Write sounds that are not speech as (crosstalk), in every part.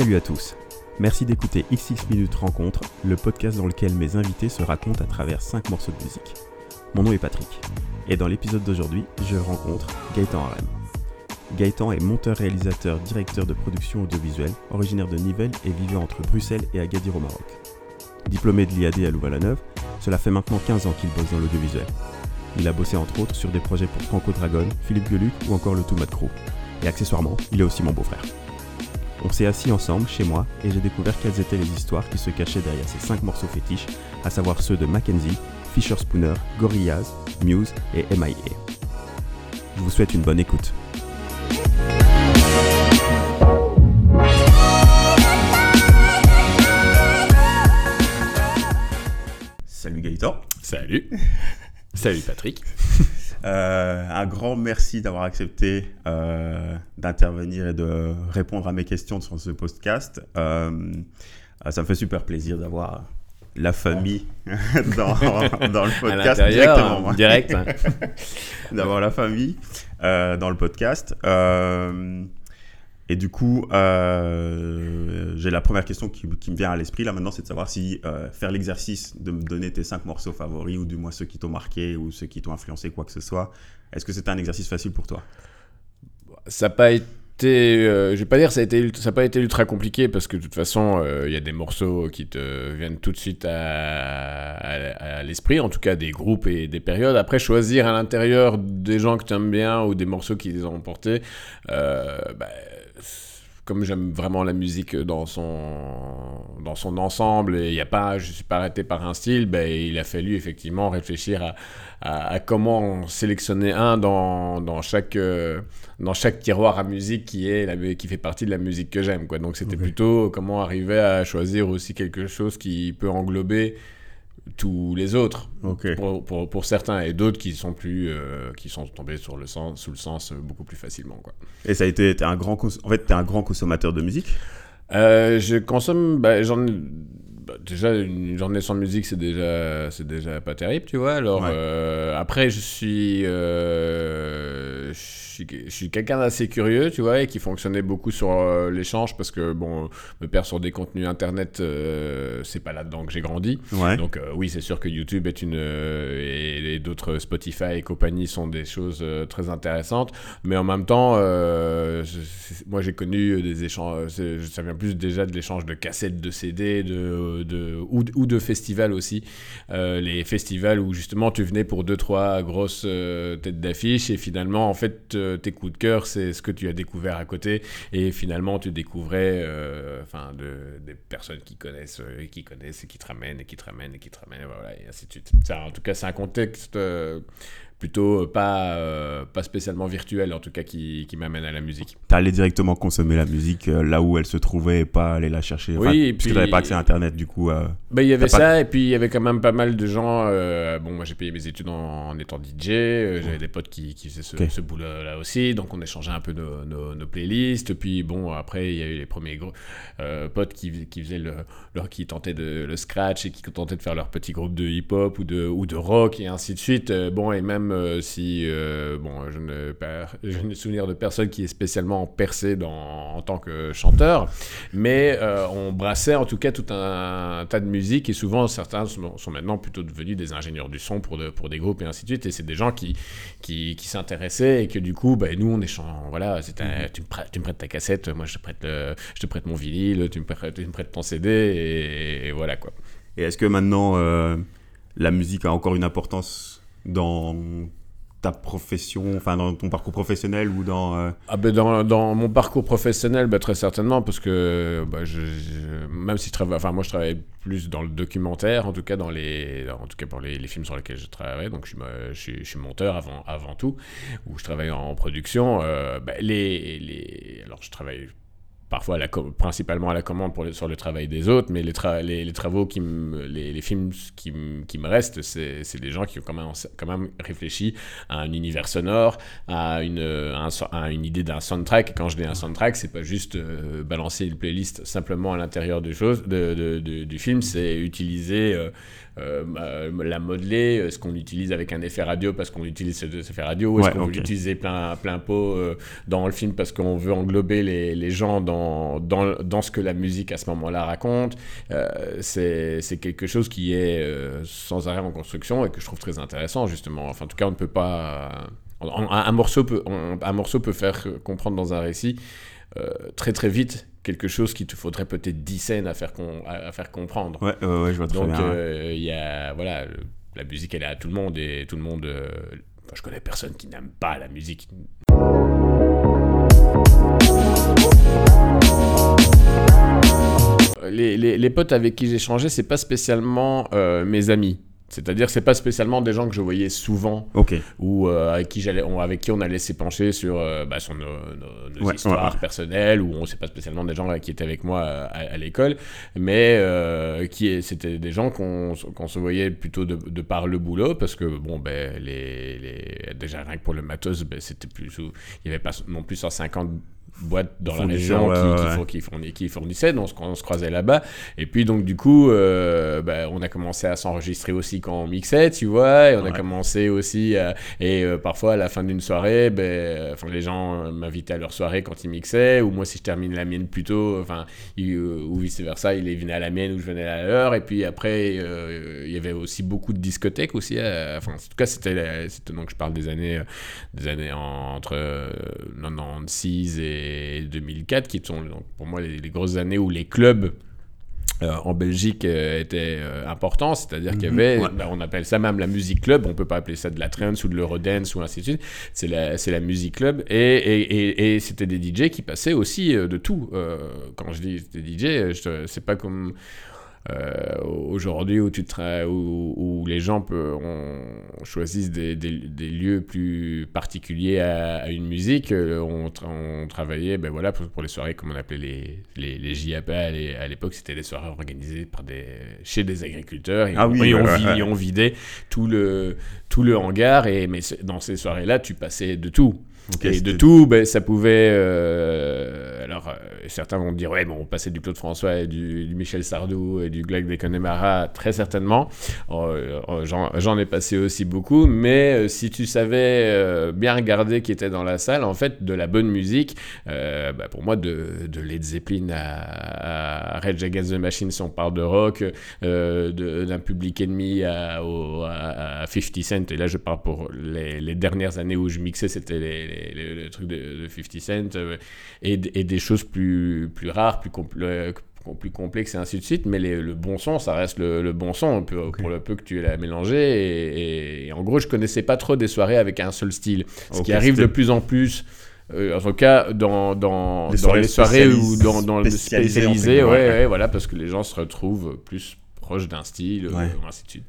Salut à tous. Merci d'écouter XX Minutes Rencontre, le podcast dans lequel mes invités se racontent à travers 5 morceaux de musique. Mon nom est Patrick, et dans l'épisode d'aujourd'hui, je rencontre Gaëtan Harem. Gaëtan est monteur-réalisateur, directeur de production audiovisuelle, originaire de Nivelles et vivant entre Bruxelles et Agadir au Maroc. Diplômé de l'IAD à Louvain-la-Neuve, cela fait maintenant 15 ans qu'il bosse dans l'audiovisuel. Il a bossé entre autres sur des projets pour Franco Dragon, Philippe Geluc ou encore le Toumat Crew. Et accessoirement, il est aussi mon beau-frère. On s'est assis ensemble chez moi et j'ai découvert quelles étaient les histoires qui se cachaient derrière ces 5 morceaux fétiches, à savoir ceux de Mackenzie, Fisher Spooner, Gorillaz, Muse et MIA. Je vous souhaite une bonne écoute. Salut Gaëtan. Salut. Salut Patrick. (laughs) Euh, un grand merci d'avoir accepté euh, d'intervenir et de répondre à mes questions sur ce podcast. Euh, ça me fait super plaisir d'avoir la famille (laughs) dans, dans, le podcast directement. Direct. Hein. (laughs) d'avoir la famille dans le podcast. Et du coup, euh, j'ai la première question qui, me vient à l'esprit là maintenant, c'est de savoir si euh, faire l'exercice de me donner tes cinq morceaux favoris, ou du moins ceux qui t'ont marqué, ou ceux qui t'ont influencé, quoi que ce soit, est-ce que c'était un exercice facile pour toi? Ça n'a pas été, euh, je vais pas dire ça a ça pas été ultra compliqué parce que de toute façon, il y a des morceaux qui te viennent tout de suite à, l'esprit, en tout cas des groupes et des périodes. Après, choisir à l'intérieur des gens que tu aimes bien ou des morceaux qui les ont portés, bah, comme j'aime vraiment la musique dans son, dans son ensemble et y a pas, je ne suis pas arrêté par un style, ben, il a fallu effectivement réfléchir à, à, comment sélectionner un dans, dans, chaque, euh, dans chaque tiroir à musique qui, est la, qui fait partie de la musique que j'aime. Donc c'était plutôt comment arriver à choisir aussi quelque chose qui peut englober tous les autres pour, pour, certains et d'autres qui sont plus euh, qui sont tombés sur le sens sous le sens beaucoup plus facilement quoi. Et ça a été es un grand en fait es un grand consommateur de musique? Euh, je consomme bah, j'en bah, déjà une journée sans musique c'est déjà c'est déjà pas terrible tu vois alors euh, après je suis je suis quelqu'un d'assez curieux, tu vois, et qui fonctionnait beaucoup sur euh, l'échange parce que, bon, me perdre sur des contenus internet, euh, c'est pas là-dedans que j'ai grandi. Donc, euh, oui, c'est sûr que YouTube est une. et, d'autres Spotify et compagnie sont des choses très intéressantes. Mais en même temps, moi, j'ai connu des échanges. Ça vient plus déjà de l'échange de cassettes, de CD, de, de, ou, ou de festivals aussi. les festivals où justement tu venais pour deux, trois grosses têtes d'affiche et finalement, en fait, tes coups de cœur, c'est ce que tu as découvert à côté. Et finalement, tu découvrais euh, des personnes qui connaissent, et euh, qui connaissent, et qui te ramènent, et qui te ramènent, et qui te ramènent, voilà, et ainsi de suite. Ça, en tout cas, c'est un contexte euh, plutôt euh, pas, euh, pas spécialement virtuel, en tout cas qui, qui m'amène à la musique. Tu allé directement consommer la musique euh, là où elle se trouvait et pas aller la chercher Oui, puisque tu n'avais pas accès à Internet, du coup. Bah, il y avait ça, et puis il y avait quand même pas mal de gens. bon, moi j'ai payé mes études en, étant DJ, j'avais des potes qui, qui faisaient ce, ce boulot-là aussi, donc on échangeait un peu nos, nos, playlists. Puis bon, après il y a eu les premiers gros, potes qui, qui faisaient le, leur, qui tentaient de, le scratch et qui tentaient de faire leur petit groupe de hip-hop ou de, ou de rock et ainsi de suite. bon, et même euh, si, euh, bon, je ne, je ne de personne qui est spécialement percé dans, en tant que chanteur, mais euh, on brassait en tout cas tout un, tas de musique et souvent certains sont, maintenant plutôt devenus des ingénieurs du son pour, de, pour des groupes et ainsi de suite. Et c'est des gens qui, s'intéressaient et que du coup, bah, nous on échange, voilà, tu, me prêtes, ta cassette, moi je te prête, mon vinyle, tu me prêtes, ton CD et voilà quoi. Et est-ce que maintenant la musique a encore une importance dans ta profession, enfin dans ton parcours professionnel ou dans... Euh, ah ben dans, dans, mon parcours professionnel, ben très certainement, parce que ben je, même si je travaille, enfin moi je travaille plus dans le documentaire, en tout cas dans les, en tout cas pour les, films sur lesquels je travaille, donc je suis monteur avant, avant tout, où je travaille en production. Euh, ben les, les, alors je travaille parfois la principalement à la commande pour sur le travail des autres, mais les, les, travaux, qui les, les, films qui, qui me restent, c'est des gens qui ont quand même, quand même réfléchi à un univers sonore, à une, à une idée d'un soundtrack. Et quand je dis un soundtrack, c'est pas juste euh, balancer une playlist simplement à l'intérieur du, de, de, du film, c'est utiliser... Euh, euh, la modeler Est-ce qu'on l'utilise avec un effet radio parce qu'on utilise cet radio Est-ce qu'on veut l'utiliser plein, plein pot dans le film parce qu'on veut englober les, les gens dans, dans, dans, dans, ce que la musique à ce moment-là raconte. Euh, c'est quelque chose qui est euh, sans arrêt en construction et que je trouve très intéressant, justement. Enfin, en tout cas, on ne peut pas. Un, morceau peut, un morceau peut faire comprendre dans un récit très très vite quelque chose qui te faudrait peut-être 10 scènes à faire, à, faire comprendre. Ouais, ouais, je vois très Donc, il y a. Voilà. la musique, elle est à tout le monde et tout le monde. je connais personne qui n'aime pas la musique. Les, les, potes avec qui j'ai changé, c'est pas spécialement euh, mes amis. C'est-à-dire, c'est pas spécialement des gens que je voyais souvent, ou euh, avec qui j'allais, avec qui on allait s'épancher sur euh, bah, sur nos, histoires personnelles, ou on sait pas spécialement des gens qui étaient avec moi à, l'école, mais qui c'était des gens qu'on se voyait plutôt de, de, par le boulot, parce que bon, ben les, les déjà rien que pour le matos, ben, c'était plus, il y avait pas non plus 150 boîtes dans la région qui, qui, qui, fournissaient, donc on se croisait là-bas. Et puis donc du coup, euh, bah, on a commencé à s'enregistrer aussi quand on mixait, tu vois, et on a commencé aussi, et euh, parfois à la fin d'une soirée, ben, enfin les gens m'invitaient à leur soirée quand ils mixaient, ou moi si je termine la mienne plus tôt, enfin, euh, ou vice versa, ils venaient à la mienne ou je venais à leur, et puis après il y avait aussi beaucoup de discothèques aussi, enfin en tout cas c'était, donc je parle des années, des années entre 96 et 2004, qui sont donc, pour moi les, grosses années où les clubs euh, en Belgique euh, étaient euh, importants, c'est-à-dire qu'il y mhm. avait, bah, on appelle ça même la musique club, on peut pas appeler ça de la trance ou de l'eurodance ou ainsi de suite, c'est la, c'est la musique club, et, et, et, c'était des DJ qui passaient aussi de tout. quand je dis des DJ, c'est pas comme euh, aujourd'hui où, tu où, où, les gens peut, on, choisissent des, des, lieux plus particuliers à, une musique. Euh, on, on travaillait ben voilà, pour, les soirées, comme on appelait les, les, les JAP à l'époque, c'était des soirées organisées par des, chez des agriculteurs. Et, ah on, oui, on, vidait tout le, tout le hangar. Et, mais dans ces soirées-là, tu passais de tout et de tout, ben, ça pouvait. Euh, alors, euh, certains vont dire, ouais, bon, on passait du Claude François et du, Michel Sardou et du Glag de Connemara, très certainement. Euh, j'en ai passé aussi beaucoup, mais si tu savais bien regarder qui était dans la salle, en fait, de la bonne musique, bah, pour moi, de, de, Led Zeppelin à, à Rage Against the Machine, si on parle de rock, d'un public ennemi à, à, 50 Cent, et là, je parle pour les, les dernières années où je mixais, c'était les le, truc de, 50 Cent, euh, et, des choses plus, plus rares, plus, plus complexes et ainsi de suite. Mais le bon son, ça reste le, bon son, pour le peu que tu l'as mélangé. Et, en gros, je connaissais pas trop des soirées avec un seul style. Ce qui arrive de plus en plus. Euh, en tout cas, dans, dans, les, dans les soirées ou dans, dans le spécialisé, ouais, ouais, voilà, parce que les gens se retrouvent plus proches d'un style, ou ainsi de suite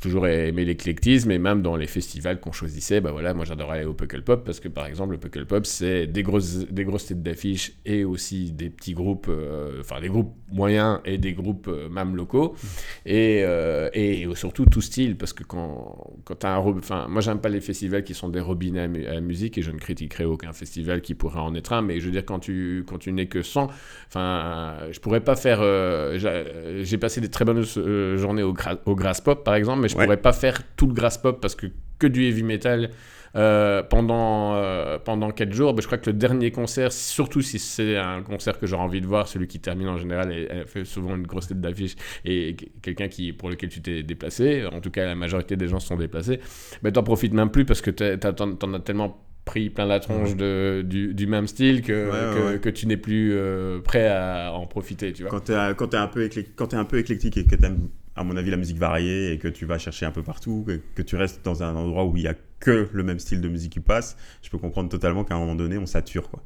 toujours aimé l'éclectisme et même dans les festivals qu'on choisissait, bah voilà, moi j'adorais aller au Puckle Pop parce que par exemple le Puckle Pop c'est des grosses, des grosses têtes d'affiche et aussi des petits groupes, euh, enfin des groupes moyens et des groupes euh, même locaux. Et, euh, et surtout tout style parce que quand, quand tu as un enfin moi j'aime pas les festivals qui sont des robinets à, musique et je ne critiquerai aucun festival qui pourrait en être un mais je veux dire quand tu, quand tu n'es que 100, enfin je pourrais pas faire, j'ai passé des très bonnes journées au, au Grass Pop par exemple mais je pourrais pas faire tout le grass pop parce que que du heavy metal euh, pendant, euh, pendant 4 jours. je crois que le dernier concert, surtout si c'est un concert que j'aurais envie de voir, celui qui termine en général, et, fait souvent une grosse tête d'affiche, et quelqu'un qui, pour lequel tu t'es déplacé, en tout cas la majorité des gens se sont déplacés, mais t'en profites même plus parce que t'en as tellement pris plein la tronche de, du, du, même style que, que, tu n'es plus euh, prêt à en profiter. Tu vois. Quand tu es, es, un peu es un peu éclectique et que tu aimes à mon avis, la musique variée et que tu vas chercher un peu partout, que, tu restes dans un endroit où il n'y a que le même style de musique qui passe, je peux comprendre totalement qu'à un moment donné, on sature. quoi.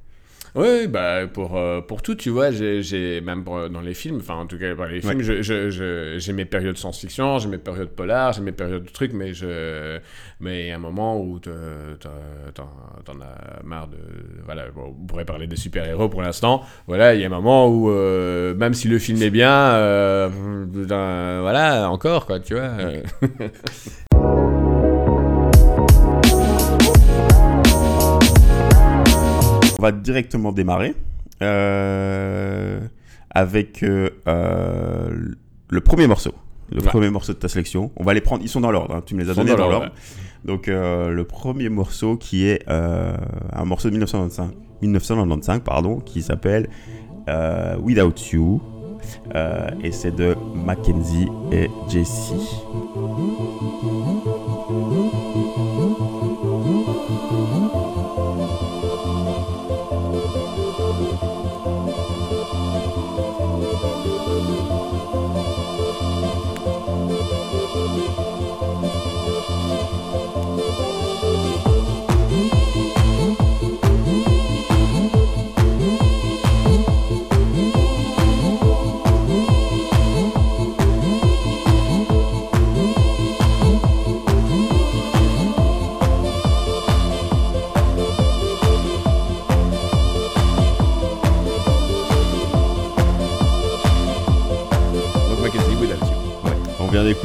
Oui, bah pour, euh, pour tout, tu vois, j'ai même dans les films, enfin en tout cas dans les films, j'ai mes périodes science-fiction, j'ai mes périodes polar, j'ai mes périodes de trucs, mais je mais a un moment où t'en as marre de... Voilà, on pourrait parler des super-héros pour l'instant, voilà, il y a un moment où euh, même si le film est bien, euh, voilà, encore quoi, tu vois. (laughs) va directement démarrer euh, avec euh, euh, le premier morceau. le premier morceau de ta sélection. On va les prendre, ils sont dans l'ordre, hein. tu me les as donnés dans, l'ordre. Donc le premier morceau qui est un morceau de 1995, 1995 pardon, qui s'appelle Without You. et c'est de Mackenzie et Jessie.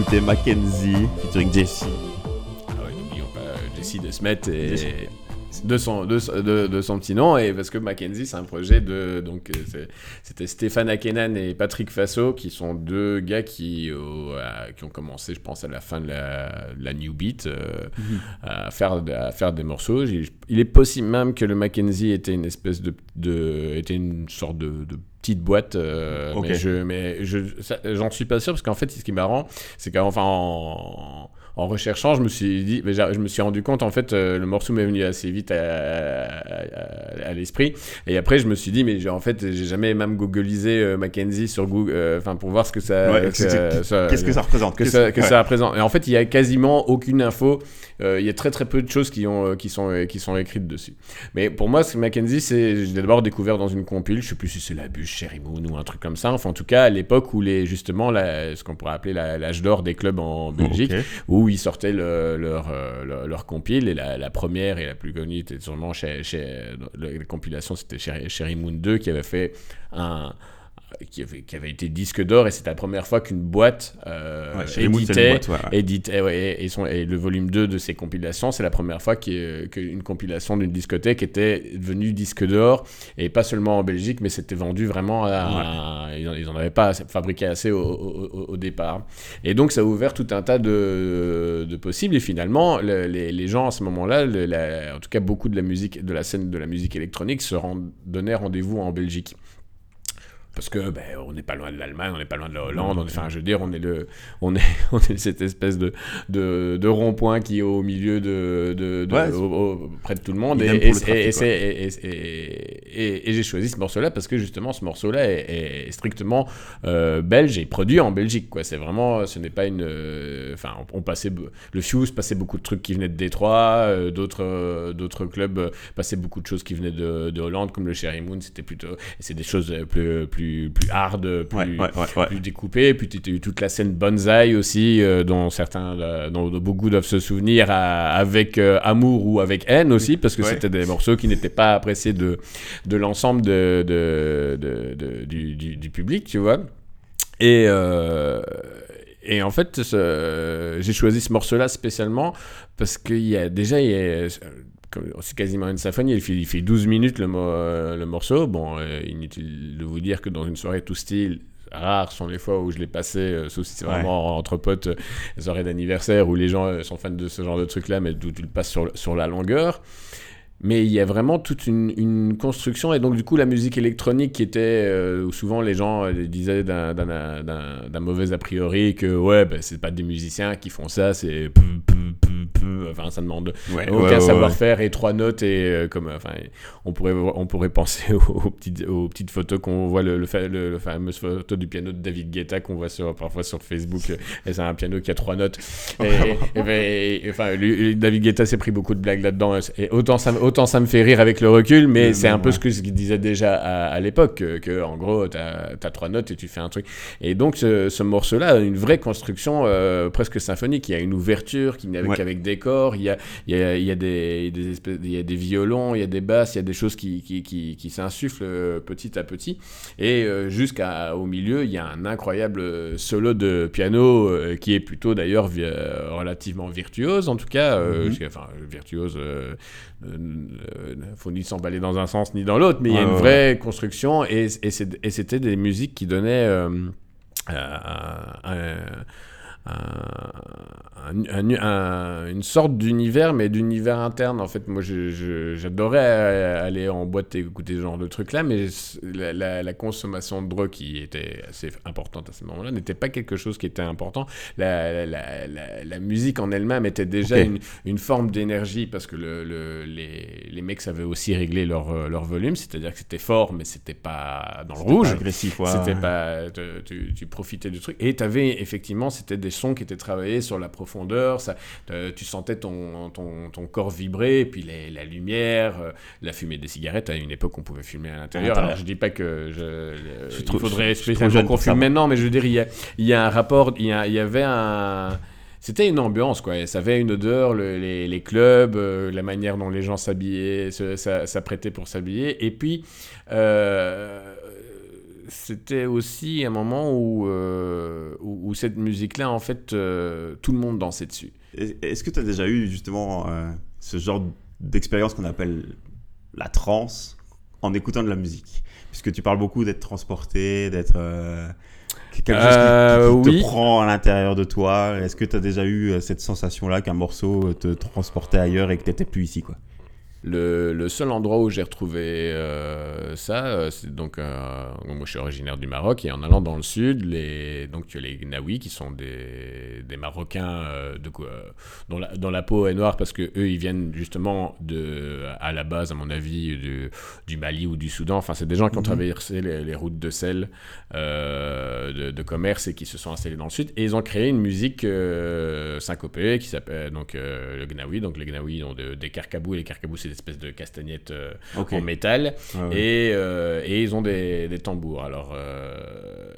D'écouter Mackenzie featuring Jessie. Ah ouais, n'oublions pas euh, Jessie de Smet et de son, de, de, son petit nom, et parce que Mackenzie, c'est un projet de. Donc, euh, c'était Stéphane Akenan et Patrick Fasso, qui sont deux gars qui, qui ont commencé, je pense, à la fin de la, New Beat, euh, mhm. à, faire, à faire des morceaux. Il est possible même que le Mackenzie était une espèce de. de était une sorte de petite boîte. Euh, mais je, mais je, j'en suis pas sûr parce qu'en fait, ce qui est marrant, c'est qu'enfin en, en recherchant, je me suis dit, je me suis rendu compte, en fait, euh, le morceau m'est venu assez vite à, l'esprit. Et après, je me suis dit, mais en fait, j'ai jamais même googlisé euh, Mackenzie sur Google, euh, enfin, pour voir ce que ça. Qu'est-ce que ça représente Que, ça, que ça, représente. Et en fait, il y a quasiment aucune info. Il y a très très peu de choses qui, ont, qui, sont, qui sont écrites dessus. Mais pour moi, Mackenzie, c'est, j'ai d'abord découvert dans une compile, je sais plus si c'est la bûche, Sherry Moon ou un truc comme ça. Enfin, en tout cas, à l'époque où les, justement, la, ce qu'on pourrait appeler l'âge d'or des clubs en Belgique, où ils sortaient leur, euh, leur, compile. Et la, première et la plus connue était sûrement chez, chez la compilation, c'était Sherry Moon 2 qui avait fait un qui avait, qui avait, été disque d'or et c'était la première fois qu'une boîte euh, éditait, et, son, et, le volume 2 de ses compilations, c'est la première fois qu'une compilation d'une discothèque était devenue disque d'or et pas seulement en Belgique mais c'était vendu vraiment à, ils n'en avaient pas fabriqué assez au, départ. Et donc ça a ouvert tout un tas de, de possibles et finalement les, les, gens à ce moment-là en tout cas beaucoup de la musique de la scène de la musique électronique se donnaient rendez-vous en Belgique parce que ben, on n'est pas loin de l'Allemagne, on n'est pas loin de la Hollande. Enfin, je veux dire, on est le, on est, (laughs) on est cette espèce de, de, de rond-point qui est au milieu de, de, près de tout le monde. Et, et, j'ai choisi ce morceau-là parce que justement, ce morceau-là est, strictement euh, belge et produit en Belgique. Quoi, c'est vraiment, ce n'est pas une, euh, enfin, on, passait, le Fuse passait beaucoup de trucs qui venaient de Détroit, euh, d'autres, d'autres clubs passaient beaucoup de choses qui venaient de, de Hollande, comme le Cherry Moon. C'était plutôt, c'est des choses plus, plus plus, hard, plus, plus découpé. Puis tu as eu toute la scène Bonzai aussi, euh, dont certains, euh, dont beaucoup doivent se souvenir avec euh, amour ou avec haine aussi, parce que c'était des morceaux qui n'étaient pas appréciés de, de l'ensemble de, de, du, du, public, tu vois. Et, et en fait, j'ai choisi ce morceau-là spécialement parce qu'il y a déjà, il y a, c'est quasiment une symphonie, il fait, il fait 12 minutes le, euh, le morceau. Bon, euh, inutile de vous dire que dans une soirée tout style, rares sont les fois où je l'ai passé, euh, sauf si c'est vraiment entre potes, les soirées d'anniversaire où les gens sont fans de ce genre de truc-là, mais où tu le passes sur, sur la longueur mais il y a vraiment toute une, une, construction. Et donc du coup la musique électronique qui était où souvent les gens disaient d'un mauvais a priori que ouais ben, c'est pas des musiciens qui font ça c'est enfin ça demande aucun savoir-faire et trois notes et euh, comme enfin on pourrait on pourrait penser (laughs) aux, petites aux petites photos qu'on voit le, le, le, fameux photo du piano de David Guetta qu'on voit sur, parfois sur Facebook et c'est un piano qui a trois notes. Et, (laughs) ben, enfin David Guetta s'est pris beaucoup de blagues là-dedans et autant ça autant ça me fait rire avec le recul mais c'est un peu ce que ce qu'il disait déjà à, l'époque que, en gros tu as, trois notes et tu fais un truc et donc ce, morceau là a une vraie construction euh, presque symphonique il y a une ouverture qui n'est avec des décor, il y a, il y a, il y a des, des espèces, il y a des violons, il y a des basses, il y a des choses qui, qui, qui, qui s'insufflent euh, petit à petit. Et euh, jusqu'au milieu, il y a un incroyable solo de piano euh, qui est plutôt d'ailleurs relativement virtuose, en tout cas, mm enfin virtuose. Faut ni s'emballer dans un sens ni dans l'autre, mais il y a une vraie construction et, et c'était des musiques qui donnaient un une sorte d'univers, mais d'univers interne. En fait, moi, j'adorais aller en boîte et écouter ce genre de trucs-là, mais la, consommation de drogue qui était assez importante à ce moment-là n'était pas quelque chose qui était important. La, musique en elle-même était déjà une, forme d'énergie parce que le, les, les, mecs savaient aussi régler leur, leur volume, c'est-à-dire que c'était fort, mais c'était pas dans le rouge. agressif, C'était pas. Tu, tu, profitais du truc. Et tu avais effectivement, c'était des sons qui étaient travaillés sur la profondeur. Ça, tu sentais ton, ton, ton, corps vibrer, et puis la lumière, euh, la fumée des cigarettes. À une époque, on pouvait fumer à l'intérieur. Alors, je dis pas que je, il faudrait spécialement qu'on fume maintenant, mais je veux dire, il y a, il y a un rapport, il y, a, il y avait un c'était une ambiance, quoi. Ça avait une odeur, les, les, clubs, euh, la manière dont les gens s'habillaient, s'apprêtaient pour s'habiller. Et puis, euh, c'était aussi un moment où, euh, où, cette musique-là, en fait, euh, tout le monde dansait dessus. Est-ce que tu as déjà eu justement euh, ce genre d'expérience qu'on appelle la trance en écoutant de la musique? Puisque tu parles beaucoup d'être transporté, d'être quelque chose qui, te prend à l'intérieur de toi. Est-ce que tu as déjà eu cette sensation-là qu'un morceau te transportait ailleurs et que tu n'étais plus ici quoi? Le, seul endroit où j'ai retrouvé euh, ça, euh, c'est donc, euh, moi je suis originaire du Maroc, et en allant dans le sud, les, donc tu as les Gnawi qui sont des, des Marocains de, dont, la, dont la peau est noire parce que eux ils viennent justement de, à la base, à mon avis, du, du Mali ou du Soudan. Enfin, c'est des gens qui ont mhm. traversé les, routes de sel de, de, commerce et qui se sont installés dans le sud, et ils ont créé une musique syncopée qui s'appelle donc le Gnawi. Donc les Gnawi ont des carcabous, et les carcabous c'est espèces de castagnettes euh, en métal. Et, euh, et, ils ont des, des tambours. Alors, euh,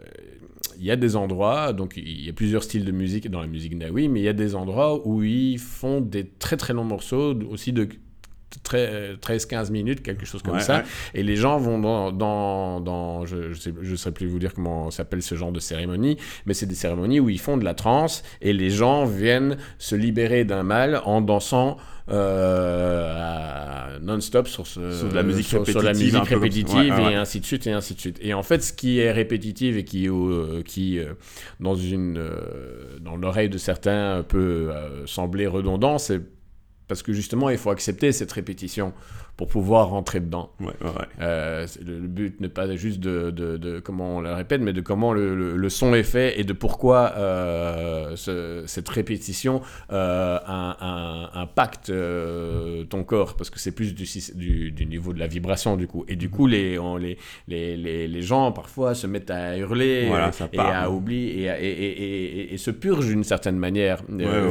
il y a des endroits, donc il y a plusieurs styles de musique dans la musique naoui, mais il y a des endroits où ils font des très très longs morceaux, aussi de 13-15 minutes, quelque chose comme ça. Et les gens vont dans, dans, dans je ne sais, je sais plus vous dire comment s'appelle ce genre de cérémonie, mais c'est des cérémonies où ils font de la trance et les gens viennent se libérer d'un mal en dansant euh, non-stop sur, la euh, musique répétitive, et ainsi de suite et ainsi de suite. Et en fait, ce qui est répétitif et qui, euh, qui dans une dans l'oreille de certains peut sembler redondant, c'est parce que justement, il faut accepter cette répétition pour pouvoir rentrer dedans. Euh, le, but n'est pas juste de, de, comment on le répète, mais de comment le, le, son est fait et de pourquoi euh, cette répétition euh, impacte ton corps, parce que c'est plus du, du, niveau de la vibration du coup. Et du coup, les, on, les, les, les, gens parfois se mettent à hurler et à oublier et, et, et, se purgent d'une certaine manière,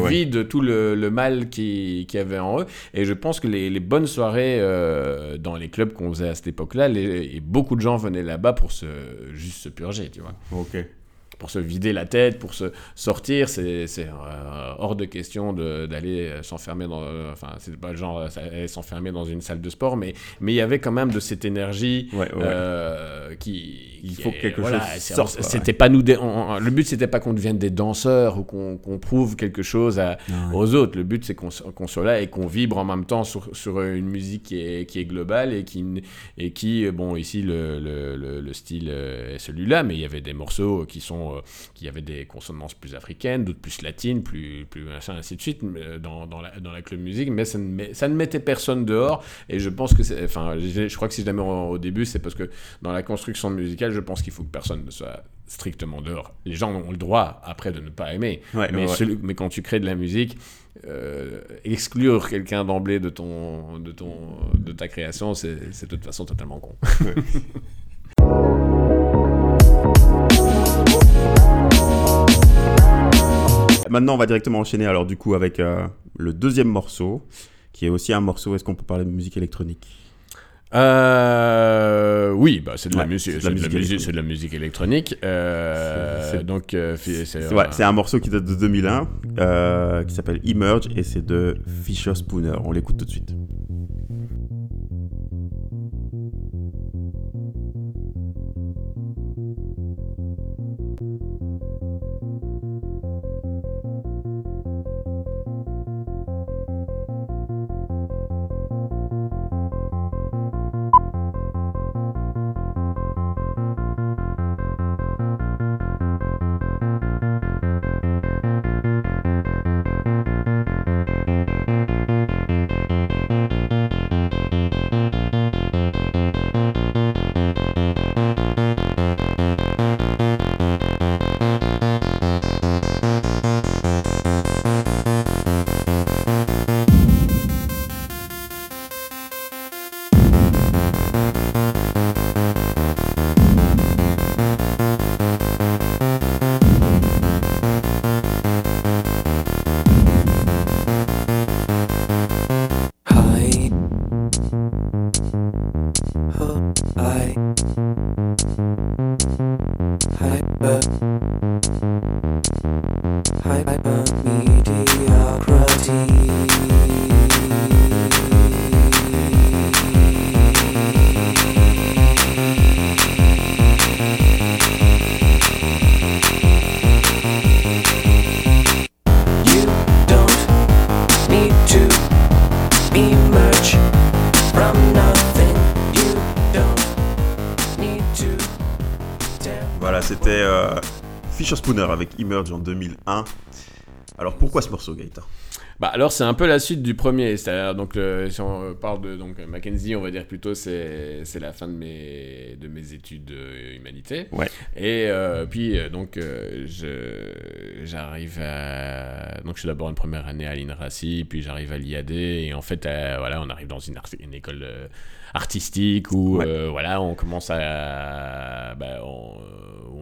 vide tout le, mal qu'il qui avait en eux. Et je pense que les, bonnes soirées euh, dans les clubs qu'on faisait à cette époque-là, et beaucoup de gens venaient là-bas pour se, juste se purger, tu vois. Ok pour se vider la tête, pour se sortir. C'est euh, hors de question d'aller s'enfermer dans. enfin, c'est pas le genre s'enfermer dans une salle de sport, mais mais il y avait quand même de cette énergie euh, qui. Il faut que quelque chose. C'était pas nous. le but c'était pas qu'on devienne des danseurs ou qu'on prouve quelque chose à, aux autres. Le but c'est qu'on soit là et qu'on vibre en même temps sur, sur une musique qui est, qui est globale et qui et qui bon ici le, le, le style est celui-là, mais il y avait des morceaux qui sont euh, qui avaient des consonances plus africaines, d'autres plus latines, plus, plus machin, ainsi de suite, euh, dans, dans, la, dans la club musique, mais ça ne, ça ne mettait personne dehors, et je pense que c'est, enfin, je, crois que si je la au, début, c'est parce que dans la construction musicale, je pense qu'il faut que personne ne soit strictement dehors. Les gens ont le droit après de ne pas aimer, mais, mais quand tu crées de la musique, euh, exclure quelqu'un d'emblée de ton, de ton, de ta création, c'est de toute façon totalement con. (laughs) Maintenant, on va directement enchaîner alors du coup avec euh, le deuxième morceau, qui est aussi un morceau. Est-ce qu'on peut parler de musique électronique? Euh, oui, bah, c'est de, la musique, c'est de, la musique électronique. Euh, donc, euh, c'est un morceau qui date de 2001, qui s'appelle Emerge, et c'est de Fisher Spooner. On l'écoute tout de suite. Fisher Spooner avec Emerge en 2001. Alors pourquoi ce morceau, Gaëtan? Bah alors c'est un peu la suite du premier, c'est-à-dire donc si on parle de donc Mackenzie, on va dire plutôt c'est c'est la fin de mes de mes études d'humanité. Ouais. Et euh, puis euh, donc euh, je j'arrive à donc je suis d'abord une première année à l'INRACI, puis j'arrive à l'IAD et en fait voilà on arrive dans une, une école artistique où voilà on commence à bah, on,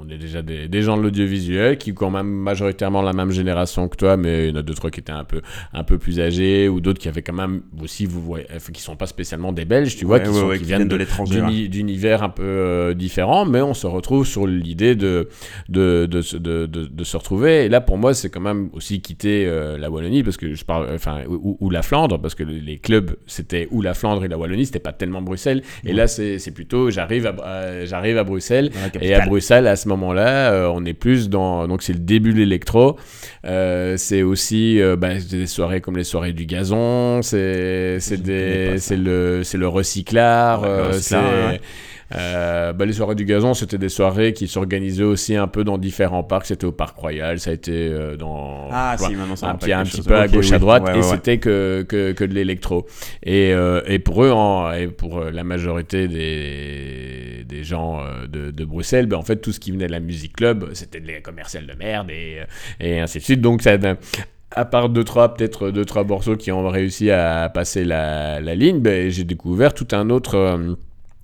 on, est déjà des, des gens de l'audiovisuel qui quand même majoritairement la même génération que toi, mais il y en a deux trois qui étaient un peu un peu plus âgés ou d'autres qui avaient quand même aussi, vous voyez, qui sont pas spécialement des Belges, tu vois, qui, viennent de l'étranger, d'univers un peu euh, différents, mais on se retrouve sur l'idée de de, de, se retrouver. Et là, pour moi, c'est quand même aussi quitter euh, la Wallonie, parce que je parle, enfin, ou, la Flandre, parce que les clubs, c'était ou la Flandre et la Wallonie, c'était pas tellement Bruxelles. Et là, c'est plutôt, j'arrive à, j'arrive à Bruxelles, et à Bruxelles, à ce moment-là, euh, on est plus dans, donc c'est le début de l'électro, c'est aussi, bah, des soirées comme les soirées du gazon, c'est le, le recyclard, c'est... Euh, bah, les soirées du gazon, c'était des soirées qui s'organisaient aussi un peu dans différents parcs. C'était au Parc Royal, ça a été euh, dans ah, si, maintenant ça un, petit, un petit peu à gauche à droite, et c'était que, que, que, de l'électro. Et, euh, et pour eux, et pour la majorité des, des gens de, de Bruxelles, ben, en fait, tout ce qui venait de la musique club, c'était des commerciales de merde et, et ainsi de suite. Donc ça, à part deux trois peut-être deux trois morceaux qui ont réussi à passer la, la ligne, ben, j'ai découvert tout un autre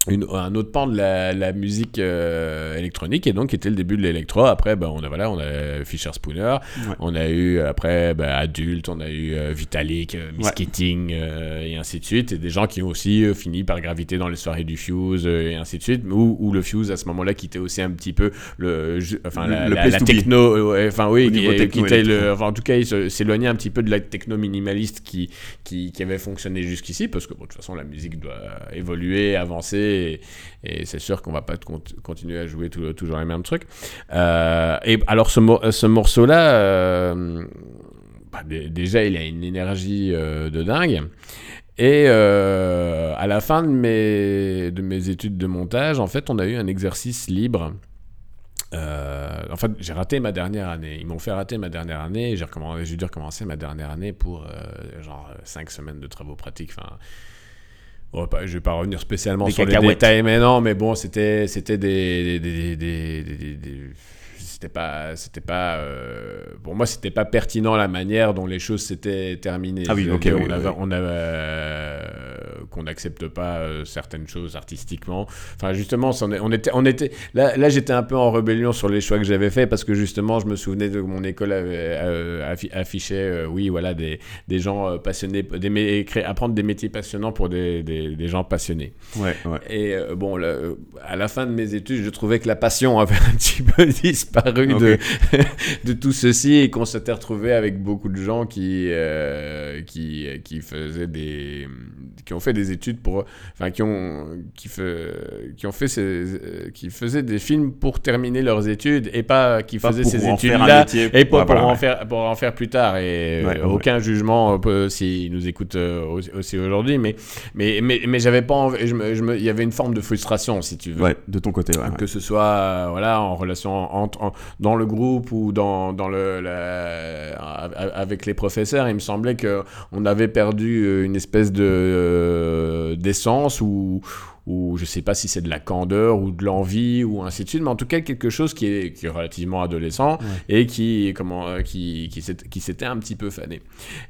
un autre pan de la, musique euh, électronique et donc qui était le début de l'électro. Après ben, on a voilà on a Fisher Spooner. On a eu après ben, adulte on a eu euh, Vitalik euh, Miss et ainsi de suite. Et des gens qui ont aussi fini par graviter dans les soirées du Fuse et ainsi de suite. Ou, le Fuse à ce moment-là qui était aussi un petit peu le enfin la, techno enfin oui qui, était le, enfin, en tout cas il s'éloignait un petit peu de la techno minimaliste qui, qui, qui avait fonctionné jusqu'ici parce que bon, de toute façon la musique doit évoluer avancer et, c'est sûr qu'on va pas continuer à jouer toujours les mêmes trucs. Euh, et alors ce, ce morceau-là, euh, bah, déjà il a une énergie euh, de dingue. Et à la fin de mes, de mes études de montage, en fait, on a eu un exercice libre. en fait, j'ai raté ma dernière année. Ils m'ont fait rater ma dernière année. J'ai dû recommencer ma dernière année pour genre 5 semaines de travaux pratiques. Enfin, je vais pas revenir spécialement sur les détails maintenant, mais bon, c'était c'était des, des, des, des c'était pas c'était pas euh, pour moi c'était pas pertinent la manière dont les choses s'étaient terminées. Ah oui ok on, avait, on avait euh, qu'on n'accepte pas euh, certaines choses artistiquement. Enfin justement on était on était là, là j'étais un peu en rébellion sur les choix que j'avais fait parce que justement je me souvenais de mon école avait, affichait oui voilà des, des gens passionnés des apprendre des métiers passionnants pour des, des, des gens passionnés. Ouais, ouais. et bon à la fin de mes études je trouvais que la passion avait un petit peu (laughs) disparu de, (laughs) de tout ceci et qu'on s'était retrouvé avec beaucoup de gens qui, euh, qui, qui faisaient des qui ont fait des études pour enfin qui ont qui, fait, qui ont fait ces, qui faisaient des films pour terminer leurs études et pas qui faisaient ces études là et pour, pour, en faire pour en faire plus tard. Et euh, aucun jugement euh, s'ils nous écoutent aussi aujourd'hui. Mais mais mais, mais j'avais pas envie, il y avait une forme de frustration si tu veux. De ton côté que ce soit voilà en relation entre dans le groupe ou dans, dans le, avec les professeurs, il me semblait qu'on avait perdu euh, une espèce de euh, d'essence ou, ou je sais pas si c'est de la candeur ou de l'envie ou ainsi de suite, mais en tout cas quelque chose qui est, qui est relativement adolescent et qui, comment, euh, qui, qui s'était un petit peu fané.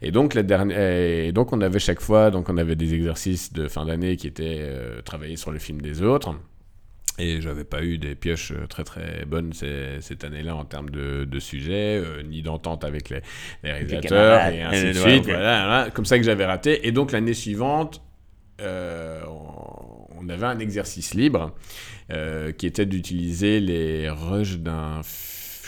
Et donc, la dernière, et donc on avait chaque fois, donc on avait des exercices de fin d'année qui étaient euh, travaillés sur le film des autres. Et j'avais pas eu des pioches très très bonnes cette année-là en termes de, de sujets, euh, ni d'entente avec les, réalisateurs, et ainsi de suite. Voilà, comme ça que j'avais raté. Et donc l'année suivante, euh, on avait un exercice libre qui était d'utiliser les rushs d'un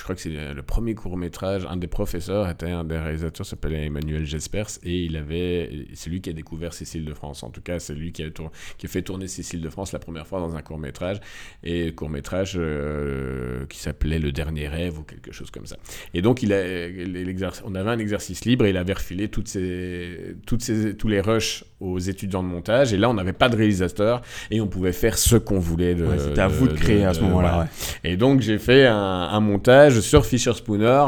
crois que c'est le premier court métrage. Un des professeurs était un des réalisateurs, s'appelait Emmanuel Jespers, et il avait, c'est lui qui a découvert Cécile de France. En tout cas, c'est lui qui a, qui a fait tourner Cécile de France la première fois dans un court métrage, et court métrage euh, qui s'appelait Le Dernier Rêve ou quelque chose comme ça. Et donc, il a, on avait un exercice libre et il avait refilé toutes ces, toutes ces, tous les rushs aux étudiants de montage. Et là, on n'avait pas de réalisateur et on pouvait faire ce qu'on voulait. C'était à vous de, créer à ce moment-là. Et donc, j'ai fait un, un, montage sur Fisher Spooner.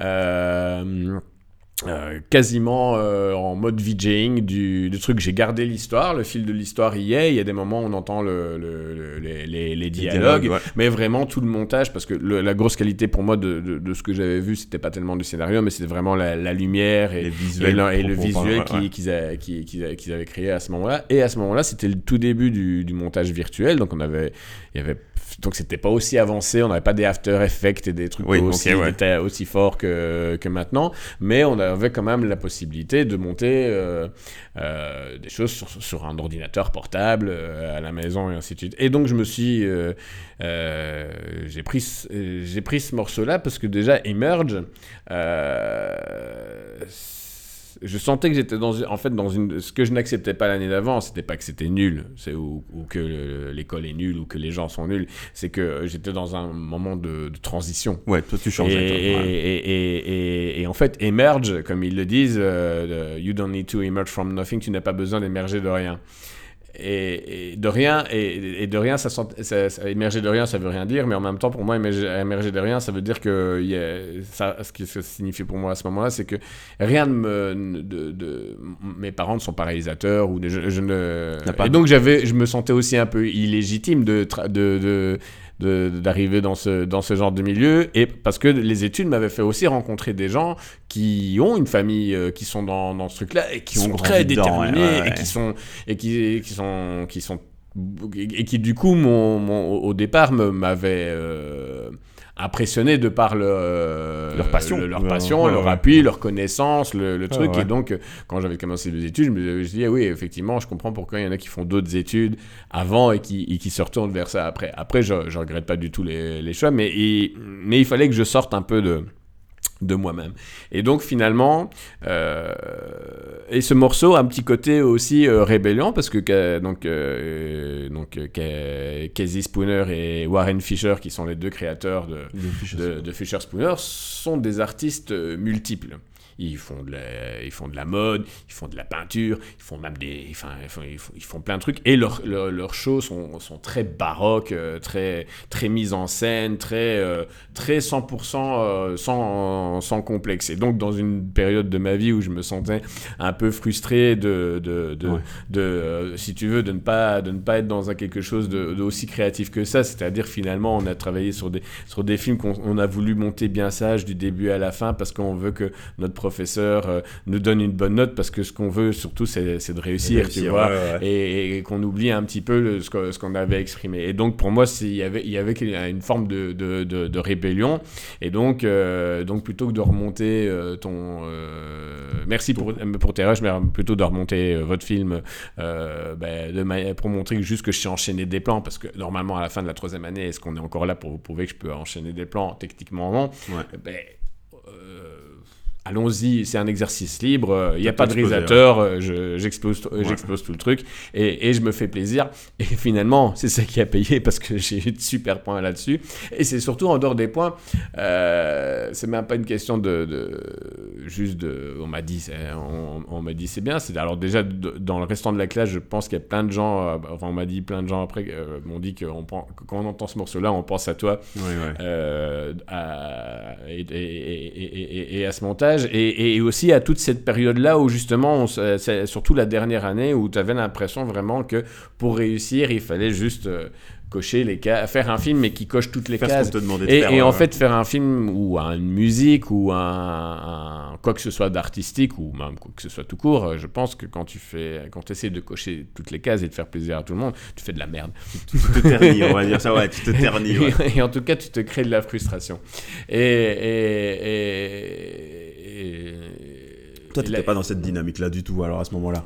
Euh, euh, quasiment euh, en mode VJing du, du truc. J'ai gardé l'histoire, le fil de l'histoire y est. Il y a des moments où on entend le, le, les, les, dialogues, mais vraiment tout le montage, parce que la grosse qualité pour moi de, de, ce que j'avais vu, c'était pas tellement du scénario, mais c'était vraiment la, lumière et, et, le visuel qu'ils avaient, qu avaient créé à ce moment-là. Et à ce moment-là, c'était le tout début du, du, montage virtuel, donc on avait, il y avait donc c'était pas aussi avancé, on n'avait pas des After Effects et des trucs aussi, aussi forts que, que, maintenant, mais on avait quand même la possibilité de monter euh, euh, des choses sur, sur, un ordinateur portable euh, à la maison et ainsi de suite. Et donc je me suis, j'ai pris, j'ai pris ce morceau-là parce que déjà Emerge, je sentais que j'étais dans, en fait, dans une. Ce que je n'acceptais pas l'année d'avant, c'était pas que c'était nul, c'est ou, que l'école est nulle ou que les gens sont nuls, c'est que j'étais dans un moment de, transition. Ouais, toi tu changeais. Et, et, et, en fait, emerge, comme ils le disent, euh, you don't need to emerge from nothing, tu n'as pas besoin d'émerger de rien. Et, de rien, et, de rien, ça, ça, émerger de rien, ça veut rien dire, mais en même temps, pour moi, émerger, de rien, ça veut dire que ça, ce que ça signifie pour moi à ce moment-là, c'est que rien de, me, de, de, mes parents ne sont pas réalisateurs ou je, ne. Et donc j'avais, je me sentais aussi un peu illégitime de, de d'arriver dans ce, dans ce genre de milieu. Et parce que les études m'avaient fait aussi rencontrer des gens qui ont une famille, euh, qui sont dans, dans ce truc-là et qui, sont très déterminés et qui sont et qui, qui sont qui sont et qui du coup mon, au départ m'avaient euh, impressionnés de par leur passion, leur, passion, leur appui, leur connaissance, le, truc. Et donc, quand j'avais commencé les études, je me dit, ah oui, effectivement, je comprends pourquoi il y en a qui font d'autres études avant et qui, qui, se retournent vers ça après. Après, je ne regrette pas du tout les, les choix, mais, mais il fallait que je sorte un peu de de moi-même. Et donc finalement, euh, et ce morceau a un petit côté aussi euh, rébellion parce que donc euh, donc Casey Spooner et Warren Fisher, qui sont les deux créateurs de, de, de Fisher Spooner, sont des artistes multiples. Ils font, de la, ils font de la mode, ils font de la peinture, ils font même des. Enfin, ils font, ils font, plein de trucs. Et leurs leur, shows sont, sont, très baroques, euh, très, très mises en scène, très, euh, très 100% euh, sans, sans complexe. Et donc, dans une période de ma vie où je me sentais un peu frustré de, de, de, de si tu veux, de ne pas, de ne pas être dans un quelque chose d'aussi créatif que ça, c'est-à-dire finalement, on a travaillé sur des, sur des films qu'on a voulu monter bien sage du début à la fin parce qu'on veut que notre professeur euh, nous donne une bonne note parce que ce qu'on veut surtout c'est de réussir, tu vois, et, qu'on oublie un petit peu ce qu'on avait exprimé. Et donc pour moi, il y avait, il y avait une forme de, de, de, rébellion. Et donc, euh, donc plutôt que de remonter euh, ton... merci pour, pour tes rushs, mais plutôt de remonter votre film ben, de pour montrer juste que je suis enchaîné des plans, parce que normalement à la fin de la troisième année, est-ce qu'on est encore là pour vous prouver que je peux enchaîner des plans Techniquement non? Ben, allons-y, c'est un exercice libre, il n'y a pas de réalisateur, euh, j'explose tout le truc et, et, je me fais plaisir. Et finalement, c'est ça qui a payé parce que j'ai eu de super points là-dessus. Et c'est surtout en dehors des points, euh, c'est même pas une question de, de juste de. On m'a dit, on, on m'a dit c'est bien. Alors déjà, dans le restant de la classe, je pense qu'il y a plein de gens, euh, enfin, on m'a dit plein de gens après, euh, m'ont dit que, on, quand on entend ce morceau-là, on pense à toi euh, à, et, et, et à ce montage et, aussi à toute cette période-là où justement, c'est surtout la dernière année où tu avais l'impression vraiment que pour réussir, il fallait juste euh, cocher les cases, faire un film mais qui coche toutes les cases. et, en fait, faire un film ou une musique ou un, quoi que ce soit d'artistique ou même quoi que ce soit tout court, euh, je pense que quand tu fais, quand tu essaies de cocher toutes les cases et de faire plaisir à tout le monde, tu fais de la merde. Tu, te ternis, on va dire ça, ouais, tu te ternis. (laughs) Et, en tout cas, tu te crées de la frustration. et, et toi, tu n'étais pas dans cette dynamique-là du tout, alors à ce moment-là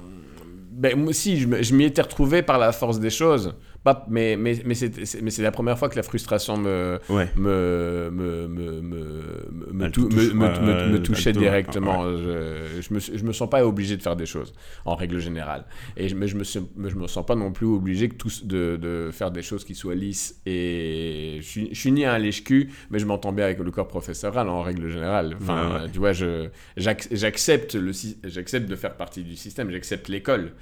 ben, moi aussi, je, m'y étais retrouvé par la force des choses. Pas, mais mais, mais c'est la première fois que la frustration me, me, me, me, me, me, touchait directement. Je, je, me, je me sens pas obligé de faire des choses, en règle générale. Et, mais je me, je me sens pas non plus obligé que tous de, de faire des choses qui soient lisses. Et je suis, je suis ni un lèche-cul, mais je m'entends bien avec le corps professoral en règle générale. Enfin, tu vois, j'accepte de faire partie du système, j'accepte l'école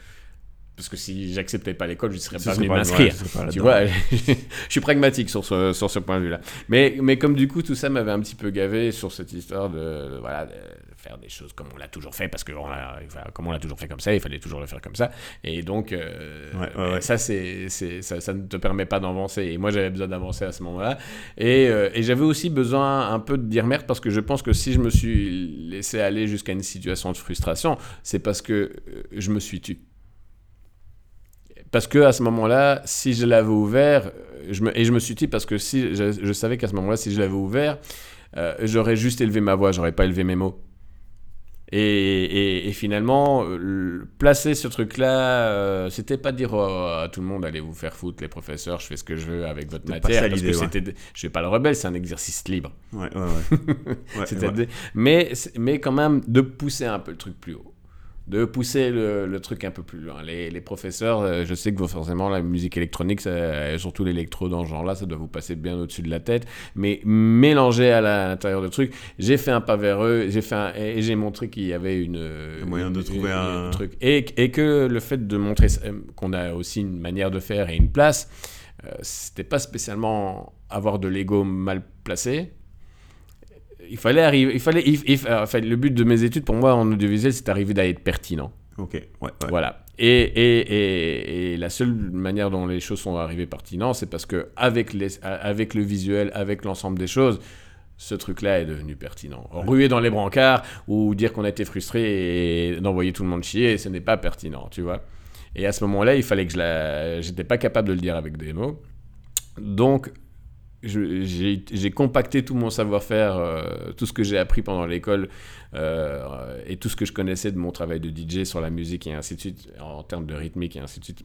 parce que si j'acceptais pas l'école, je ne serais pas venu m'inscrire. tu vois, (laughs) je suis pragmatique sur ce, sur ce point de vue-là. Mais, mais comme du coup, tout ça m'avait un petit peu gavé sur cette histoire de, voilà, de faire des choses comme on l'a toujours fait, parce que on comme on l'a toujours fait comme ça, il fallait toujours le faire comme ça. Et donc, euh, ça, c'est, ça, ça, ne te permet pas d'avancer. Et moi, j'avais besoin d'avancer à ce moment-là. Et, euh, et j'avais aussi besoin un peu de dire merde, parce que je pense que si je me suis laissé aller jusqu'à une situation de frustration, c'est parce que euh, je me suis tué. Parce que à ce moment-là, si je l'avais ouvert, je me, et je me suis dit parce que si je, savais qu'à ce moment-là, si je l'avais ouvert, euh, j'aurais juste élevé ma voix, j'aurais pas élevé mes mots. Et, et, finalement, placer ce truc-là, euh, c'était pas dire à tout le monde allez vous faire foutre, les professeurs, je fais ce que je veux avec votre matière. Parce que c'était, je suis pas le rebelle, c'est un exercice libre. Ouais, ouais, ouais. (laughs) mais, mais quand même de pousser un peu le truc plus haut de pousser le, truc un peu plus loin. Les, professeurs, euh, je sais que forcément la musique électronique, surtout l'électro dans ce genre-là, ça doit vous passer bien au-dessus de la tête, mais mélanger à l'intérieur du truc, j'ai fait un pas vers eux, j'ai fait et j'ai montré qu'il y avait une un moyen de trouver un... truc. Et, et, que le fait de montrer qu'on a aussi une manière de faire et une place, euh, c'était pas spécialement avoir de l'ego mal placé, il fallait arriver. Il fallait, enfin, le but de mes études pour moi en audiovisuel, c'est d'arriver à être pertinent. Ok, ouais. Voilà. Et, et, et, la seule manière dont les choses sont arrivées pertinentes, c'est parce que avec, les, avec le visuel, avec l'ensemble des choses, ce truc-là est devenu pertinent. Ruer dans les brancards ou dire qu'on a été frustré et d'envoyer tout le monde chier, ce n'est pas pertinent, tu vois. Et à ce moment-là, il fallait que je la... J'étais pas capable de le dire avec des mots. Donc, j'ai compacté tout mon savoir-faire, euh, tout ce que j'ai appris pendant l'école euh, et tout ce que je connaissais de mon travail de DJ sur la musique et ainsi de suite, en termes de rythmique et ainsi de suite,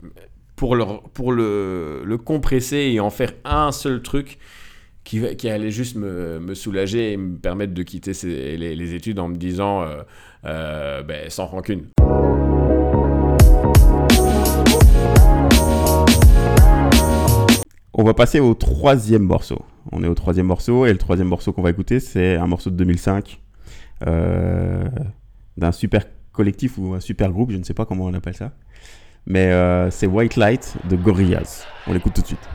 pour le, compresser et en faire un seul truc qui, allait juste me, soulager et me permettre de quitter les, les, études en me disant euh, ben, sans rancune. On va passer au troisième morceau. On est au troisième morceau et le troisième morceau qu'on va écouter, c'est un morceau de 2005 euh, d'un super collectif ou un super groupe, je ne sais pas comment on appelle ça. Mais euh, c'est White Light de Gorillaz. On l'écoute tout de suite.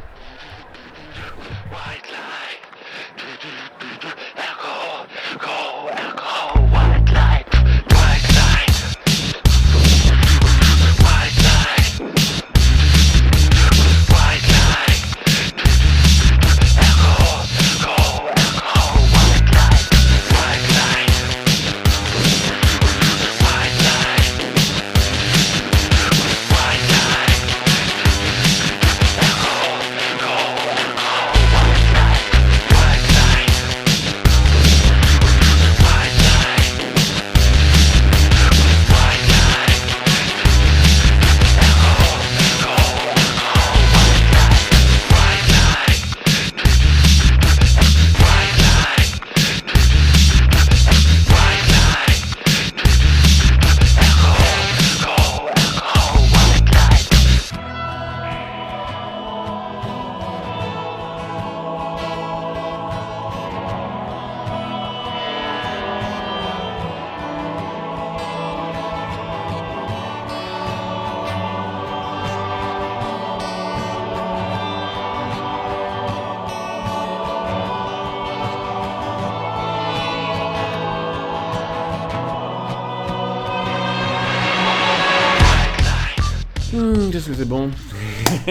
C'est bon.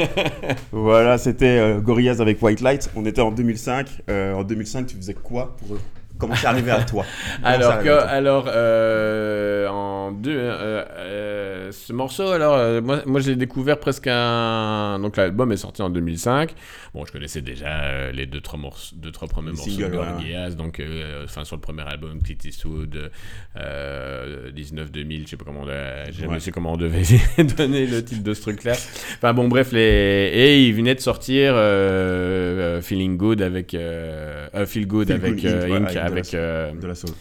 (laughs) voilà, c'était euh, Gorillaz avec White Light. On était en 2005. Euh, en 2005, tu faisais quoi pour commencer à arriver à toi? (laughs) Alors, que, alors euh, en en deux. ce morceau, alors, moi, moi je l'ai découvert presque un. Donc l'album est sorti en 2005. Bon, je connaissais déjà les deux, trois, morceaux, deux, trois premiers morceaux de Gorgias. Donc, enfin, sur le premier album, Clint Eastwood, 19-2000, je sais pas comment on, je sais comment on devait (laughs) donner le titre de ce truc-là. Enfin, bon, bref, les... et il venait de sortir Feeling Good avec. Feel Good avec, Inc. avec. de la soul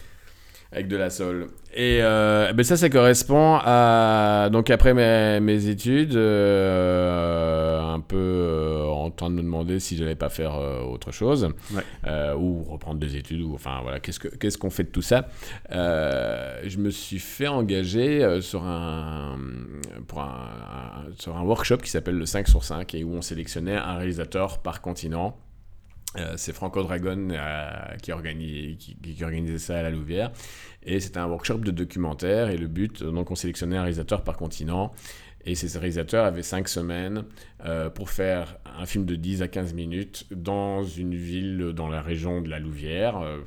avec de la sol. Et euh, ben ça, ça correspond à. Donc, après mes, mes études, euh, un peu euh, en train de me demander si je n'allais pas faire autre chose, ou reprendre des études, ou enfin voilà, qu'est-ce qu'on ce qu'on fait de tout ça? je me suis fait engager sur, un, pour un, sur un workshop qui s'appelle le 5 sur 5 et où on sélectionnait un réalisateur par continent. Euh, c'est Franco Dragon euh, qui, organise, qui, organisait ça à la Louvière. Et c'était un workshop de documentaire. Et le but, donc on sélectionnait un réalisateur par continent. Et ces réalisateurs avaient 5 semaines euh, pour faire un film de 10 à 15 minutes dans une ville dans la région de la Louvière, euh,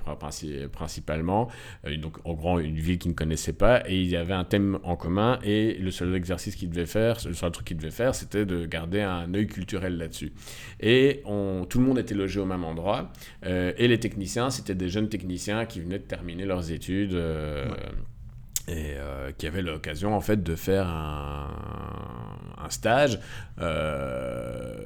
principalement. Euh, donc, en grand, une ville qu'ils ne connaissaient pas. Et il y avait un thème en commun. Et le seul exercice qu'ils devaient faire, le seul truc qu'ils devaient faire, c'était de garder un œil culturel là-dessus. Et tout le monde était logé au même endroit. et les techniciens, c'était des jeunes techniciens qui venaient de terminer leurs études et euh, qui avait l'occasion en fait de faire un, stage euh,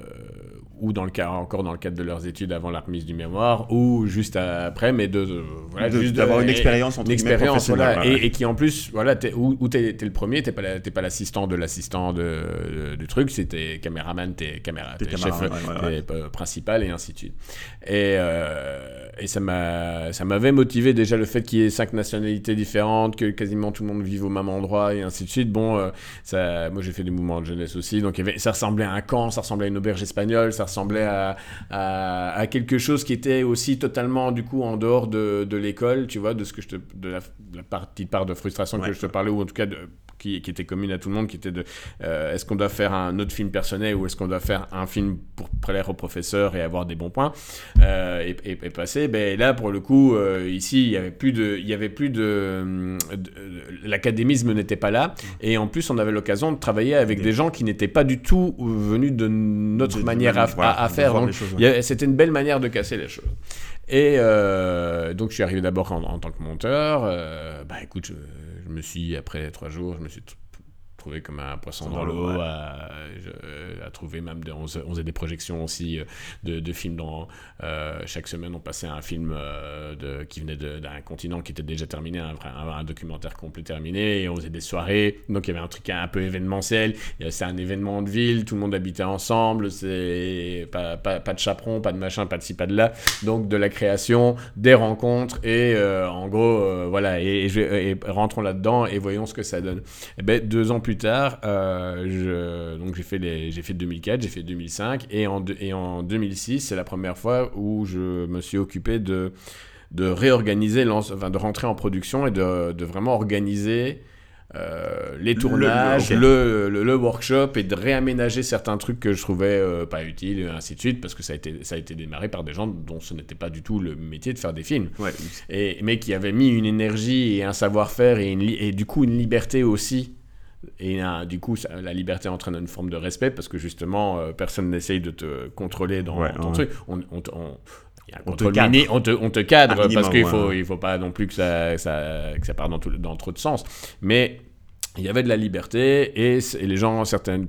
ou dans le cas encore dans le cadre de leurs études avant la remise du mémoire ou juste après mais de, voilà juste d'avoir une expérience une expérience voilà, et, qui en plus voilà es, où, où t'es es le premier t'es pas pas l'assistant de l'assistant de, du truc c'était caméraman t'es caméra es chef euh, principal et ainsi de suite. Et, euh, et ça m'a ça m'avait motivé déjà le fait qu'il y ait cinq nationalités différentes que quasiment tout le monde vive au même endroit et ainsi de suite. Bon euh, ça moi j'ai fait des mouvements de jeunesse aussi donc ça ressemblait à un camp ça ressemblait à une auberge espagnole ça ressemblait à, à, quelque chose qui était aussi totalement du coup en dehors de, de l'école, tu vois, de ce que je te, de la, partie part de frustration que je te parlais, ou en tout cas de, qui, qui, était commune à tout le monde, qui était de euh, est-ce qu'on doit faire un autre film personnel ou est-ce qu'on doit faire un film pour plaire au professeur et avoir des bons points euh, et, et, passer. Ben là, pour le coup, euh, ici, il y avait plus de, il y avait plus de, l'académisme n'était pas là et en plus, on avait l'occasion de travailler avec des gens qui n'étaient pas du tout venus de notre manière à, à, faire. C'était une belle manière de casser les choses. Et donc, je suis arrivé d'abord en, tant que monteur. bah écoute, je me suis, après trois jours, je me suis trouvé comme un poisson dans, l'eau, à, à, trouver même, de, on, faisait des projections aussi euh, de, de films dans, euh, chaque semaine on passait un film euh, de, qui venait d'un continent qui était déjà terminé, un, un, documentaire complet terminé, et on faisait des soirées, donc il y avait un truc un peu événementiel, c'est un événement de ville, tout le monde habitait ensemble, c'est pas, pas, pas, de chaperon, pas de machin, pas de ci, pas de là, donc de la création, des rencontres, et en gros, voilà, et, et, rentrons là-dedans et voyons ce que ça donne. Et eh ben, deux ans plus tard, euh, je, donc j'ai fait, les, j'ai fait 2004, j'ai fait 2005, et en, et en 2006, c'est la première fois où je me suis occupé de, de réorganiser, enfin, de rentrer en production et de, de vraiment organiser euh, les tournages, le, le, workshop et de réaménager certains trucs que je trouvais euh, pas utiles et ainsi de suite parce que ça a été, ça a été démarré par des gens dont ce n'était pas du tout le métier de faire des films. Et, mais qui avaient mis une énergie et un savoir-faire et, et du coup une liberté aussi et du coup, la liberté entraîne une forme de respect parce que justement, euh, personne n'essaye de te contrôler dans ton truc. On, on, on, on te, cadre. on, te, on te cadre parce qu'il faut, il faut pas non plus que ça, ça, que ça parte dans, dans trop de sens. Mais il y avait de la liberté et, et les gens, certains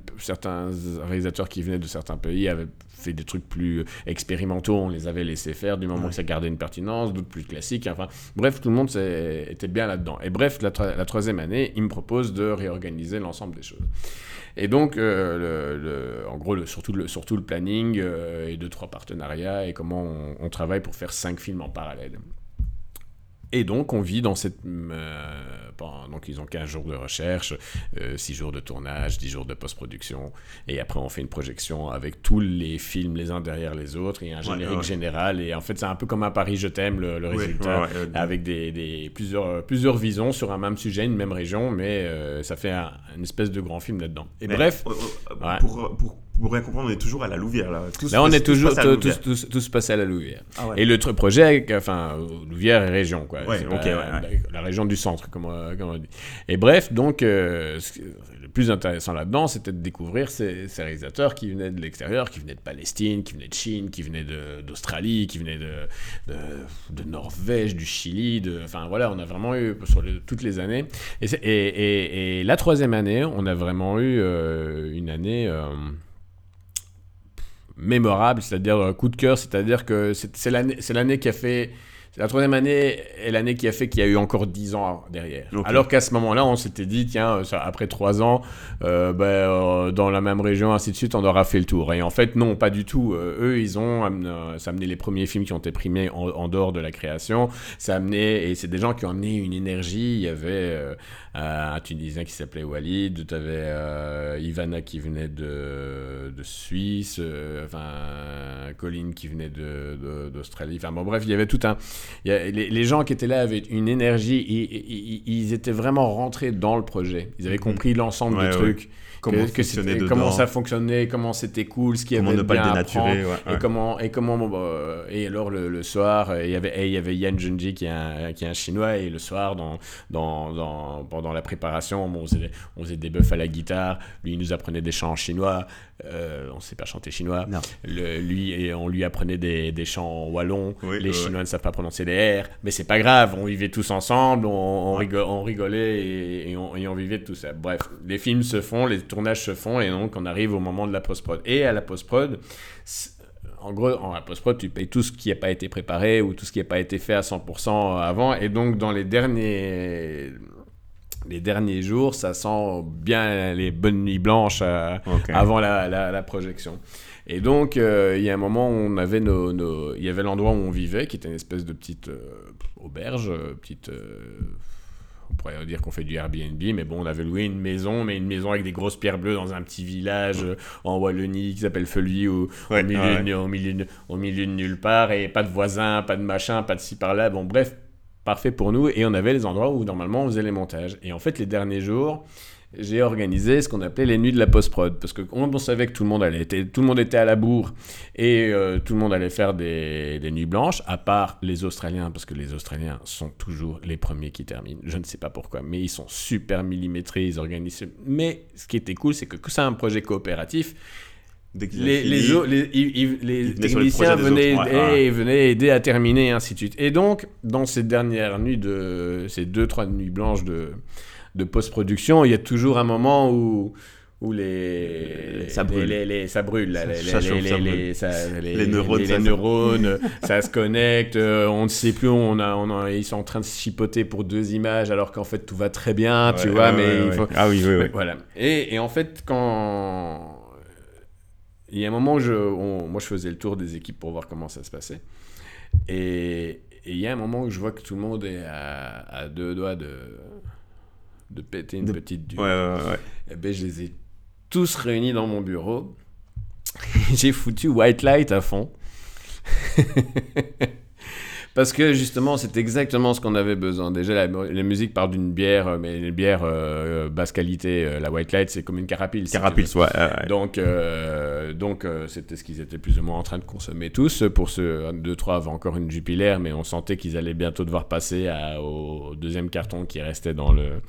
réalisateurs qui venaient de certains pays avaient fait des trucs plus expérimentaux, on les avait laissés faire du moment que ça gardait une pertinence, d'autres plus classiques. Enfin, bref, tout le monde était bien là-dedans. Et bref, la, troisième année, il me propose de réorganiser l'ensemble des choses. Et donc, euh, le, en gros, le, surtout, le, surtout le planning euh, et deux, trois partenariats et comment on, on travaille pour faire cinq films en parallèle. Et donc, on vit dans cette. Euh, donc, ils ont 15 jours de recherche, 6 euh, jours de tournage, 10 jours de post-production. Et après, on fait une projection avec tous les films les uns derrière les autres et un générique général. Et en fait, c'est un peu comme un Paris Je t'aime, le, résultat, avec des, des, plusieurs, plusieurs visions sur un même sujet, une même région, mais euh, ça fait un, une espèce de grand film là-dedans. Et bref. pour, pour pour bien comprendre, on est toujours à la Louvière. Là, là on est toujours, tout, tout, tout, se passe à la Louvière. Ah et le projet, enfin, Louvière et région, quoi. Ouais, la, la, région du centre, comme, comme on dit. Et bref, donc, le plus intéressant là-dedans, c'était de découvrir ces, ces, réalisateurs qui venaient de l'extérieur, qui venaient de Palestine, qui venaient de Chine, qui venaient d'Australie, qui venaient de, de, Norvège, du Chili. De, enfin voilà, on a vraiment eu sur toutes les années. Et, et, et, la troisième année, on a vraiment eu une année mémorable, c'est-à-dire euh, coup de cœur, c'est-à-dire que c'est l'année qui a fait la troisième année est l'année qui a fait qu'il y a eu encore dix ans derrière. Alors qu'à ce moment-là, on s'était dit, tiens, euh, après trois ans, euh, ben, euh, dans la même région, ainsi de suite, on aura fait le tour. Et en fait, non, pas du tout. eux, ils ont ça amené les premiers films qui ont été primés en, dehors de la création. Ça amené, et c'est des gens qui ont amené une énergie. Il y avait un Tunisien qui s'appelait Walid, tu avais Ivana qui venait de, de Suisse, enfin, Colin qui venait d'Australie. enfin, bon, bref, il y avait tout un les, gens qui étaient là avaient une énergie, ils, ils, étaient vraiment rentrés dans le projet. Ils avaient mhm. compris l'ensemble du truc comment, que, comment ça fonctionnait, comment c'était cool, ce qui avait ne pas le dénaturer, et comment et comment bah, et alors le, soir il y avait il y avait Yan Junji qui est un qui est un chinois et le soir dans dans, dans pendant la préparation on faisait, on faisait des buffs à la guitare, lui il nous apprenait des chants chinois, euh, on sait pas chanter chinois, le, lui et on lui apprenait des, des chants wallons, les chinois ne savent pas prononcer les R, mais c'est pas grave, on vivait tous ensemble, on, on, rigolait et, on, et, on, vivait de tout ça. Bref, les films se font, les tournages se font et donc on arrive au moment de la post-prod. Et à la post-prod, en gros, en la post-prod, tu payes tout ce qui n'a pas été préparé ou tout ce qui n'a pas été fait à 100% avant. Et donc, dans les derniers, les derniers jours, ça sent bien les bonnes nuits blanches euh, avant la, la, projection. Et donc, euh, il y a un moment où on avait nos, il y avait l'endroit où on vivait, qui était une espèce de petite euh, auberge, petite on pourrait dire qu'on fait du Airbnb, mais bon, on avait loué une maison, mais une maison avec des grosses pierres bleues dans un petit village en Wallonie qui s'appelle Feuilly, au, milieu, au, milieu, au milieu de nulle part, et pas de voisins, pas de machin, pas de ci par là. Bon, bref, parfait pour nous. Et on avait les endroits où normalement on faisait les montages. Et en fait, les derniers jours, j'ai organisé ce qu'on appelait les nuits de la post-prod. Parce que on savait que tout le monde, allait, tout le monde était à la bourre et euh, tout le monde allait faire des, nuits blanches, à part les Australiens, parce que les Australiens sont toujours les premiers qui terminent. Je ne sais pas pourquoi, mais ils sont super millimétrés, ils organisent. Mais ce qui était cool, c'est que c'est un projet coopératif. Les, les, les, techniciens venaient, venaient, aider à terminer, et ainsi de suite. Et donc, dans ces dernières nuits de. ces deux, trois nuits blanches de de post-production, il y a toujours un moment où où les ça brûle, les, les, ça brûle, les, neurones, les, neurones (laughs) ça se connecte, euh, on ne sait plus, on a, on ils sont en train de chipoter pour deux images alors qu'en fait tout va très bien, tu vois, mais il faut... ah oui, oui, oui. voilà. Et, et, en fait quand il y a un moment où je, moi je faisais le tour des équipes pour voir comment ça se passait, et, il y a un moment où je vois que tout le monde est à deux doigts de de péter une petite dure. Ouais, ouais, ouais. Et eh ben, je les ai tous réunis dans mon bureau. (laughs) J'ai foutu White Light à fond. (laughs) Parce que justement, c'est exactement ce qu'on avait besoin. Déjà, la, musique part d'une bière, euh, mais une bière euh, basse qualité. Euh, la White Light, c'est comme une carapille. Carapille, ouais, Donc, donc c'était ce qu'ils étaient plus ou moins en train de consommer tous. Pour deux, trois avaient encore une Jupiler, mais on sentait qu'ils allaient bientôt devoir passer au deuxième carton qui restait dans le,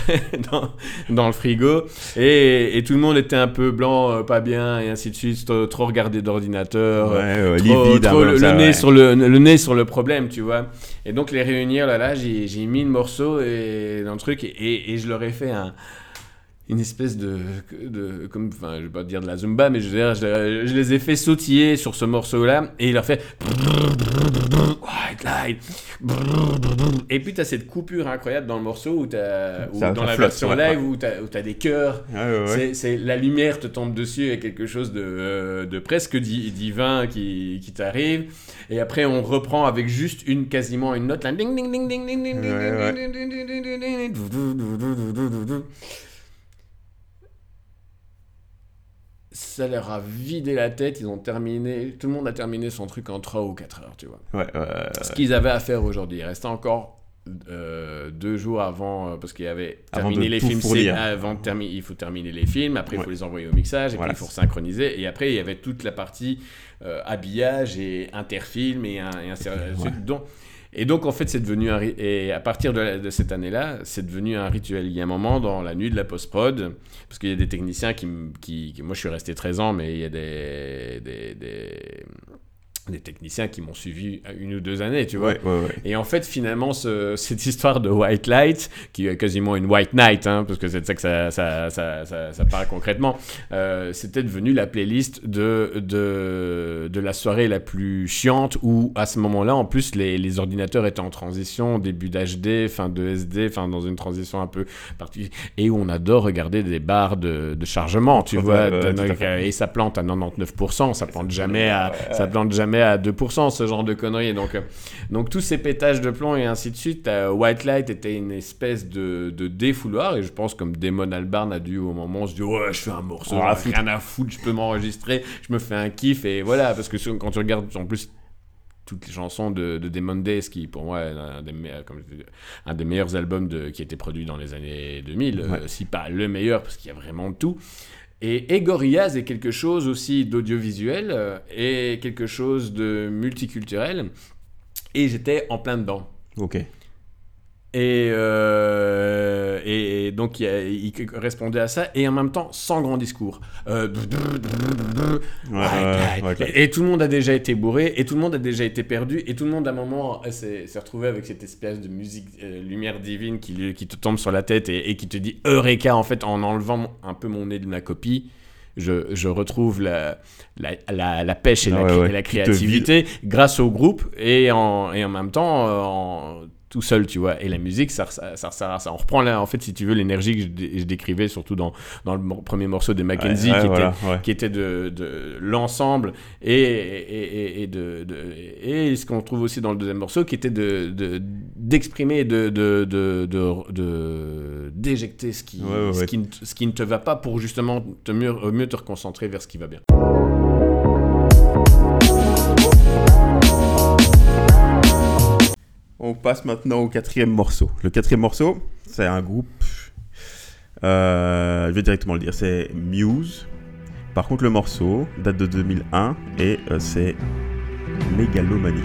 (laughs) dans, dans, le frigo. Et, et, tout le monde était un peu blanc, euh, pas bien, et ainsi de suite. Trop, regardé d'ordinateur. Ouais, le, nez sur le, le, nez sur le problème, tu vois. Et donc, les réunir, là, là, j'ai mis le morceau et, dans le truc, et, et je leur ai fait un une espèce de, de comme enfin je vais pas dire de la zumba mais je, veux dire, je, les ai fait sautiller sur ce morceau là et il leur fait et puis tu as cette coupure incroyable dans le morceau où, as, dans la version live où tu as, des chœurs ah, c'est la lumière te tombe dessus et quelque chose de, de presque divin qui, qui t'arrive et après on reprend avec juste une quasiment une note là ding ding ça leur a vidé la tête. Ils ont terminé, tout le monde a terminé son truc en 3 ou 4 heures, tu vois. Ouais, Ce qu'ils avaient à faire aujourd'hui. Il restait encore euh, deux jours avant, euh, parce qu'il y avait terminé les films. Avant de terminer, il faut terminer les films. Après, il faut les envoyer au mixage. Et puis, il faut synchroniser. Et après, il y avait toute la partie euh, habillage et interfilm et un, et un Et donc, en fait, c'est devenu un. Et à partir de, cette année-là, c'est devenu un rituel. Il y a un moment dans la nuit de la post-prod, parce qu'il y a des techniciens qui, qui, Moi, je suis resté 13 ans, mais il y a des, des, des des techniciens qui m'ont suivi une ou deux années, tu vois. Et en fait, finalement, (laughs) cette histoire de White Light, qui est quasiment une White Night, hein, parce que c'est de ça que ça, ça, ça, ça, parle concrètement, euh, c'était devenu la playlist de, de, de la soirée la plus chiante, où à ce moment-là, en plus, les, les ordinateurs étaient en transition, début d'HD, fin de SD, fin dans une transition un peu particulière, et où on adore regarder des barres de, de chargement, tu vois, et ça plante à 99%, ça plante jamais à, ça plante jamais à 2%, ce genre de conneries. Donc, euh, donc tous ces pétages de plomb et ainsi de suite, White Light était une espèce de, de, défouloir. Et je pense comme Damon Albarn a dû au moment se dire Ouais, je fais un morceau, rien à foutre, je peux m'enregistrer, je me fais un kiff. Et voilà, parce que quand tu regardes en plus toutes les chansons de, de Demon Days, qui pour moi est un des, meilleurs, comme un des meilleurs albums de, qui a été produit dans les années 2000, euh, si pas le meilleur, parce qu'il y a vraiment tout. Et, Gorillaz est quelque chose aussi d'audiovisuel euh, et quelque chose de multiculturel. Et j'étais en plein dedans. Ok. Et, euh, et, donc il, répondait à ça et en même temps sans grand discours. Euh, et, tout le monde a déjà été bourré et tout le monde a déjà été perdu et tout le monde à un moment s'est retrouvé avec cette espèce de musique lumière divine qui, qui, te tombe sur la tête et, qui te dit Eureka en fait en enlevant un peu mon nez de ma copie. Je, je, retrouve la, la, la, pêche et, la, la créativité grâce au groupe et en, et en même temps en, tout seul, tu vois. Et la musique, ça, ça, ça ça. On reprend là, en fait, si tu veux, l'énergie que je, décrivais, surtout dans, dans le premier morceau de Mackenzie, qui, était, qui, était, de, de l'ensemble, et, et, et, de, et ce qu'on trouve aussi dans le deuxième morceau, qui était de, d'exprimer de, de, de, d'éjecter ce qui, ce, qui, ce qui ne te va pas pour justement te mieux, mieux te reconcentrer vers ce qui va bien. On passe maintenant au quatrième morceau. Le quatrième morceau, c'est un groupe. Euh, je vais directement le dire, c'est Muse. Par contre, le morceau date de 2001 et euh, c'est Mégalomanie.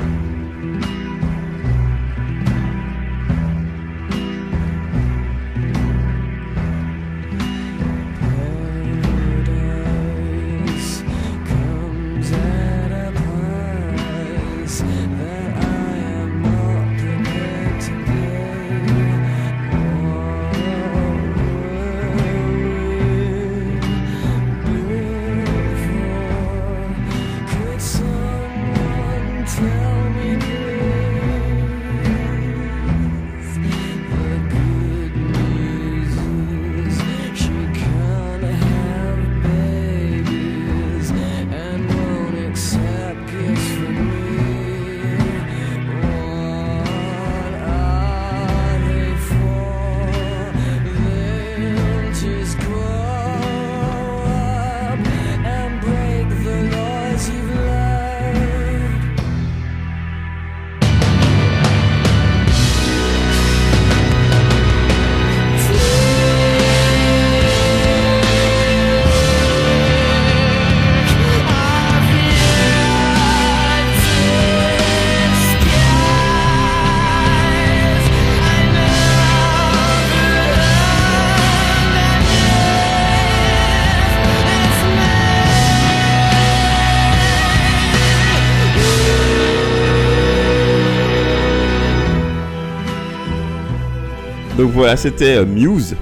C'était euh, Muse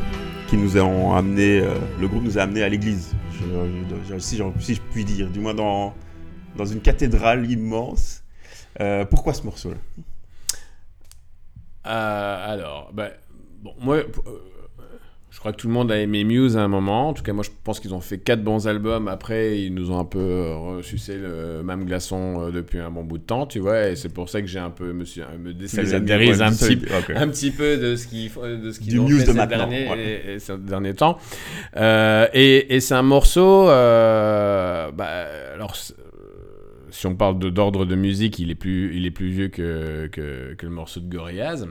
qui nous a amené, euh, le groupe nous a amené à l'église, si, je puis dire, du moins dans, dans une cathédrale immense. Euh, pourquoi ce morceau-là? Alors, ben, bon, moi, je crois que tout le monde a aimé Muse à un moment. En tout cas, moi, je pense qu'ils ont fait quatre bons albums. Après, ils nous ont un peu euh, ressucé le même glaçon euh, depuis un bon bout de temps, tu vois. Et c'est pour ça que j'ai un peu me, me désolidarise un, petit, un petit peu de ce qu'ils de ce qu'ils ont fait ces, derniers, ces derniers temps. Euh, et, et c'est un morceau. bah, alors si on parle d'ordre de, musique, il est plus, il est plus vieux que, que, que le morceau de Gorillaz.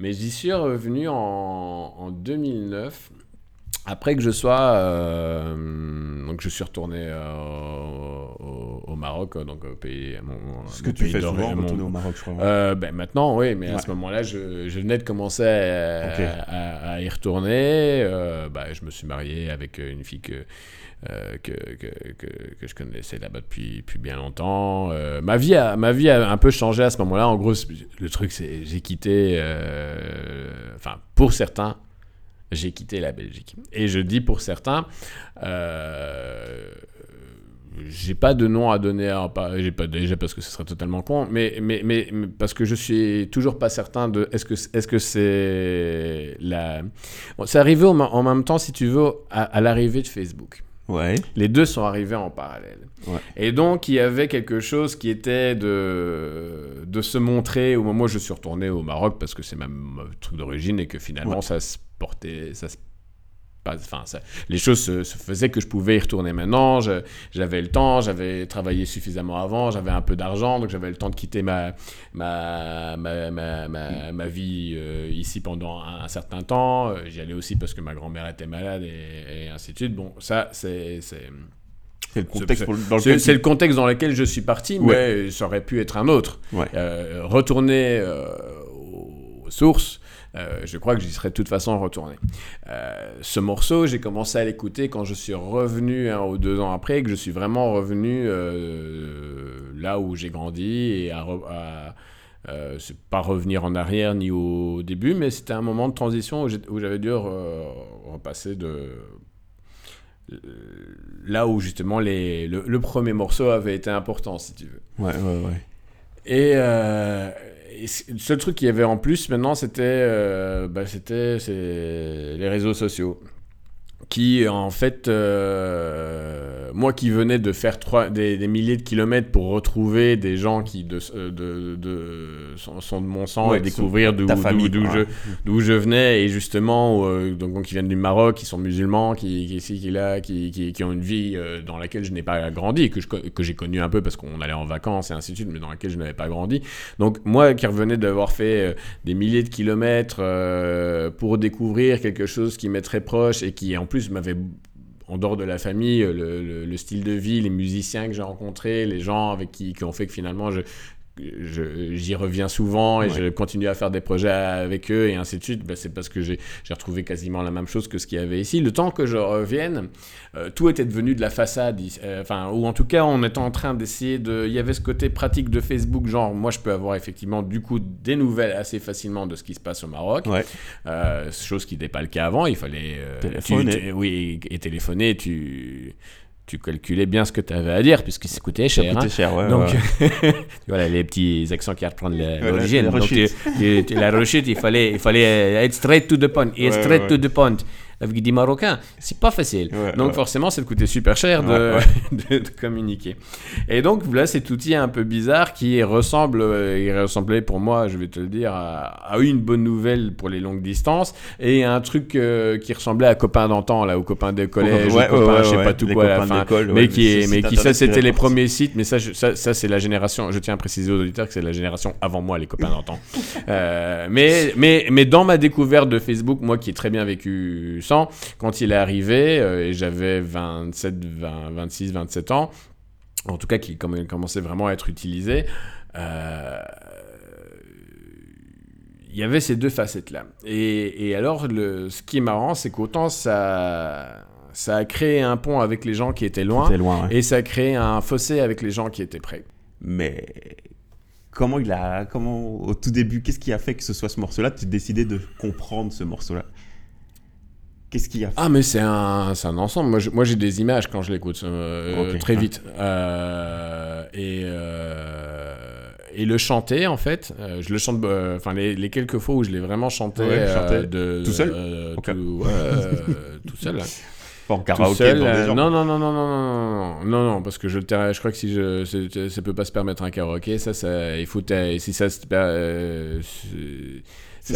Mais j'y suis revenu en, en 2009 après que je sois. Euh, donc, je suis retourné euh, au, Maroc, donc au pays. Ce que tu fais souvent, retourner au Maroc, je crois. ben, maintenant, oui, mais à ce moment-là, je, je, venais de commencer à, à, y retourner. bah, je me suis marié avec une fille que euh, que, que, que, je connaissais là-bas depuis, depuis bien longtemps. Euh, ma, vie a, ma vie a un peu changé à ce moment-là. En gros, le truc, c'est j'ai quitté, euh, enfin, pour certains, j'ai quitté la Belgique. Et je dis pour certains, j'ai pas de nom à donner, à, j'ai pas déjà parce que ce serait totalement con, mais, mais, mais, parce que je suis toujours pas certain de est-ce que est-ce que c'est la. c'est arrivé en, même temps, si tu veux, à l'arrivée de Facebook. Les deux sont arrivés en parallèle. Et donc, il y avait quelque chose qui était de, de se montrer au moment où je suis retourné au Maroc, parce que c'est même truc d'origine, et que finalement, ça se portait, ça se enfin, les choses se, faisaient que je pouvais y retourner maintenant. J'avais le temps, j'avais travaillé suffisamment avant, j'avais un peu d'argent, donc j'avais le temps de quitter ma, ma, ma, ma, ma, vie euh, ici pendant un, certain temps. Euh, j'y allais aussi parce que ma grand-mère était malade et, ainsi de suite. Bon, ça, c'est. C'est le, contexte dans lequel c'est le contexte dans lequel je suis parti, mais ça aurait pu être un autre. Euh, retourner aux sources, euh, je crois que j'y serais de toute façon retourné. Euh, ce morceau, j'ai commencé à l'écouter quand je suis revenu un ou deux ans après, que je suis vraiment revenu euh, là où j'ai grandi et à, c'est pas revenir en arrière ni au début, mais c'était un moment de transition où j'avais dû repasser de là où justement les, le, premier morceau avait été important, si tu veux. Ouais, ouais, ouais. Et, le seul truc qu'il y avait en plus maintenant, c'était euh, bah, c'était les réseaux sociaux qui en fait, euh, moi qui venais de faire trois, des, milliers de kilomètres pour retrouver des gens qui de, euh, de, de sont, de mon sang et découvrir d'où je, je venais et justement euh, donc, qui viennent du Maroc, qui sont musulmans, qui, qui ici, qui là, qui, qui, qui, ont une vie dans laquelle je n'ai pas grandi, que, que j'ai connu un peu parce qu'on allait en vacances et ainsi de suite, mais dans laquelle je n'avais pas grandi. Donc moi qui revenais d'avoir fait des milliers de kilomètres pour découvrir quelque chose qui m'est très proche et qui en plus m'avait en dehors de la famille, le, style de vie, les musiciens que j'ai rencontrés, les gens avec qui, qui ont fait que finalement je, j'y reviens souvent et je continue à faire des projets avec eux et ainsi de suite, bah, c'est parce que j'ai retrouvé quasiment la même chose que ce qu'il y avait ici. Le temps que je revienne, euh, tout était devenu de la façade, euh, enfin, ou en tout cas, on était en train d'essayer de. Il y avait ce côté pratique de Facebook, genre, moi, je peux avoir effectivement du coup des nouvelles assez facilement de ce qui se passe au Maroc, euh, chose qui n'était pas le cas avant. Il fallait téléphoner. oui, et téléphoner. Tu tu calculais bien ce que tu avais à dire, puisque ça coûtait cher. Ça coûtait hein. cher, ouais. Donc, (laughs) voilà, les petits accents qui reprennent l'origine. La, Donc, la rechute, il fallait, il fallait être straight to the point. Et straight to the point avec des Marocains, c'est pas facile. donc forcément, ça te coûtait super cher (laughs) de, de, communiquer. Et donc là, cet outil un peu bizarre qui ressemble, euh, il ressemblait pour moi, je vais te le dire, à, une bonne nouvelle pour les longues distances et un truc euh, qui ressemblait à copains d'antan, là, aux copains de collège, ouais, copains, je sais pas tout quoi à la fin. Mais qui, est, mais qui ça, c'était les premiers sites, mais ça, ça, ça c'est la génération, je tiens à préciser aux auditeurs que c'est la génération avant moi, les copains d'antan. (laughs) euh, mais, mais, mais dans ma découverte de Facebook, moi qui ai très bien vécu quand il est arrivé, euh, et j'avais 27, 26, 27 ans, en tout cas qui commençait vraiment à être utilisé, euh, il y avait ces deux facettes-là. Et, alors, le, ce qui est marrant, c'est qu'autant ça, ça a créé un pont avec les gens qui étaient loin, loin et ça a créé un fossé avec les gens qui étaient près. Mais comment il a, comment au tout début, qu'est-ce qui a fait que ce soit ce morceau-là? Tu décidé de comprendre ce morceau-là Qu'est-ce qu'il y a Ah, mais c'est un, un, ensemble. Moi, j'ai des images quand je l'écoute, euh, très vite. Euh, et, euh, et le chanter, en fait, je le chante, enfin, les, quelques fois où je l'ai vraiment chanté, de, tout seul tout, tout, seul. Là. Pas en karaoké seul, non, non, non, non, non, non, non, non, parce que je, je crois que si je, ça peut pas se permettre un karaoké, ça, ça il faut, si ça se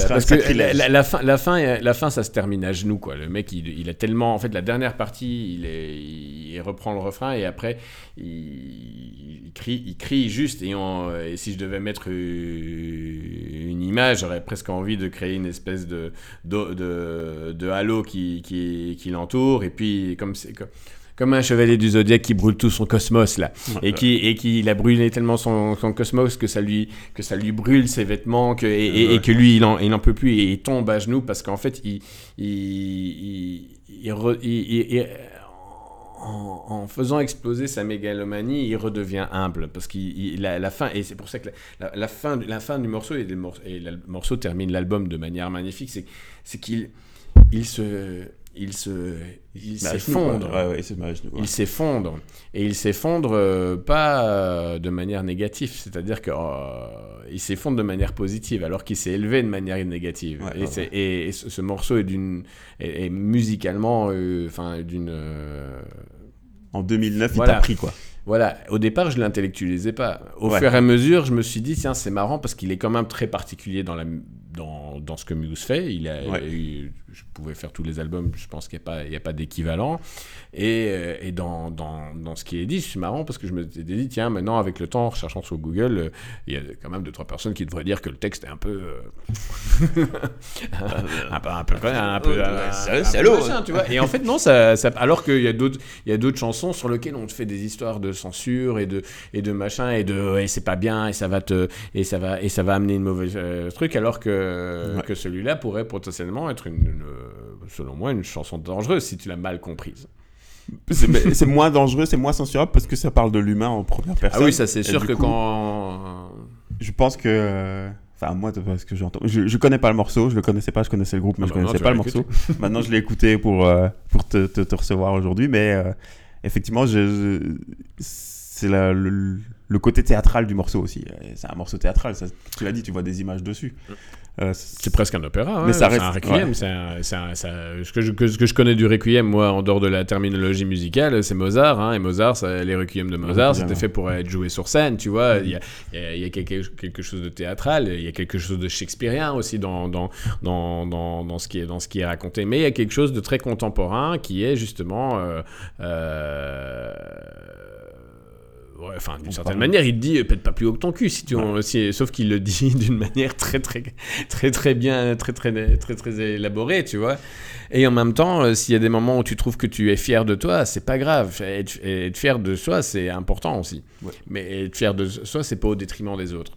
parce que la, la, fin, la, fin, la fin, ça se termine à genoux. Quoi. Le mec, il, il a tellement. En fait, la dernière partie, il, est, il reprend le refrain et après, il, crie, il crie juste. Et, et, si je devais mettre une image, j'aurais presque envie de créer une espèce de, de, de, de halo qui, qui, qui l'entoure. Et puis, comme c'est comme un chevalier du zodiaque qui brûle tout son cosmos là. Et qui et qui il a brûlé tellement son, son, cosmos que ça lui que ça lui brûle ses vêtements que et, que lui il en il en peut plus et il tombe à genoux parce qu'en fait il il, il, en, faisant exploser sa mégalomanie, il redevient humble parce qu'il la fin et c'est pour ça que la, fin la fin du morceau et, le morceau termine l'album de manière magnifique, c'est c'est qu'il il se il se il s'effondre. il s'effondre. Et il s'effondre euh, pas euh, de manière négative. C'est-à-dire que euh, il s'effondre de manière positive alors qu'il s'est élevé de manière négative. Et, et, ce, morceau est d'une est, musicalement enfin d'une en 2009 il t'a pris quoi. Voilà, au départ, je l'intellectualisais pas. Au fur et à mesure, je me suis dit, tiens, c'est marrant parce qu'il est quand même très particulier dans, la, dans, dans ce que Muse fait. Il a, je pouvais faire tous les albums, je pense qu'il n'y a pas, il a pas d'équivalent. Et, euh, et dans, dans, dans, ce qui est dit, c'est marrant parce que je me suis dit, tiens, maintenant, avec le temps, en recherchant sur Google, euh, il y a quand même deux, trois personnes qui devraient dire que le texte est un peu. Euh, (laughs) un peu. Un peu. Un peu. Un tu vois. Et en fait, non, ça, ça alors qu'il y a d'autres, il y a d'autres chansons sur lesquelles on te fait des histoires de censure et de, et de machin et de, et c'est pas bien et ça va te, et ça va, et ça va amener une mauvaise truc, alors que, que celui-là pourrait potentiellement être une selon moi, une chanson dangereuse si tu l'as mal comprise. C'est moins dangereux, c'est moins censurable parce que ça parle de l'humain en première personne. Ah oui, ça c'est sûr que quand. Je pense que. Enfin, moi, parce que j'entends. Je, je connais pas le morceau, je le connaissais pas, je connaissais le groupe, mais ah je bah connaissais pas le morceau. Maintenant, je l'ai écouté pour, euh, pour te, te, recevoir aujourd'hui, mais euh, effectivement, je, c'est le, le, côté théâtral du morceau aussi. C'est un morceau théâtral, ça, tu l'as dit, tu vois des images dessus. Euh, c'est presque un opéra, hein, mais ça reste un requiem. Ce, que je, que, ce que je connais du requiem, moi, en dehors de la terminologie musicale, c'est Mozart. Hein, et Mozart, les requiem de Mozart, c'était fait pour être joué sur scène, tu vois. Il y a, il y a quelque, quelque, chose de théâtral, il y a quelque chose de shakespearien aussi dans, dans, dans, dans, dans, ce qui est, dans ce qui est raconté. Mais il y a quelque chose de très contemporain qui est justement. Euh, euh, enfin, d'une certaine manière, il te dit pète pas plus haut que ton cul, si tu, sauf qu'il le dit (laughs) d'une manière très, très, très, très bien, très, très, très, très, élaborée, tu vois. Et en même temps, euh, s'il y a des moments où tu trouves que tu es fier de toi, c'est pas grave. Être, être fier de soi, c'est important aussi. Mais être fier de soi, c'est pas au détriment des autres.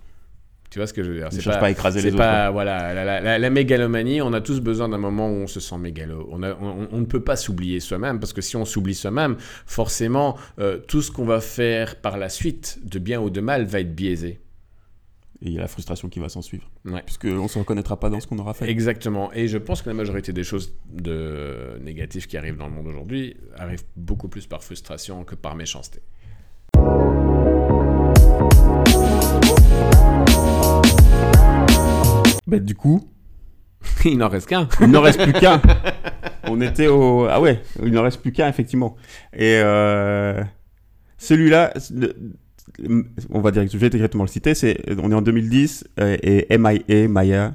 Tu vois ce que je veux dire? C'est pas, pas écraser les pas, Voilà, la, la, mégalomanie, on a tous besoin d'un moment où on se sent mégalo. On, on, ne peut pas s'oublier soi-même, parce que si on s'oublie soi-même, forcément, euh, tout ce qu'on va faire par la suite, de bien ou de mal, va être biaisé. Et il y a la frustration qui va s'en suivre. Ouais. Puisqu'on ne se reconnaîtra pas dans ce qu'on aura fait. Exactement. Et je pense que la majorité des choses de... négatives qui arrivent dans le monde aujourd'hui arrivent beaucoup plus par frustration que par méchanceté. Bah, du coup. (laughs) il n'en reste qu'un. il n'en reste plus qu'un. (laughs) On était au. Ah ouais, il n'en reste plus qu'un, effectivement. Et euh, celui-là, on va dire, je vais directement le citer, c'est, on est en 2010 euh, et MIA, Maya,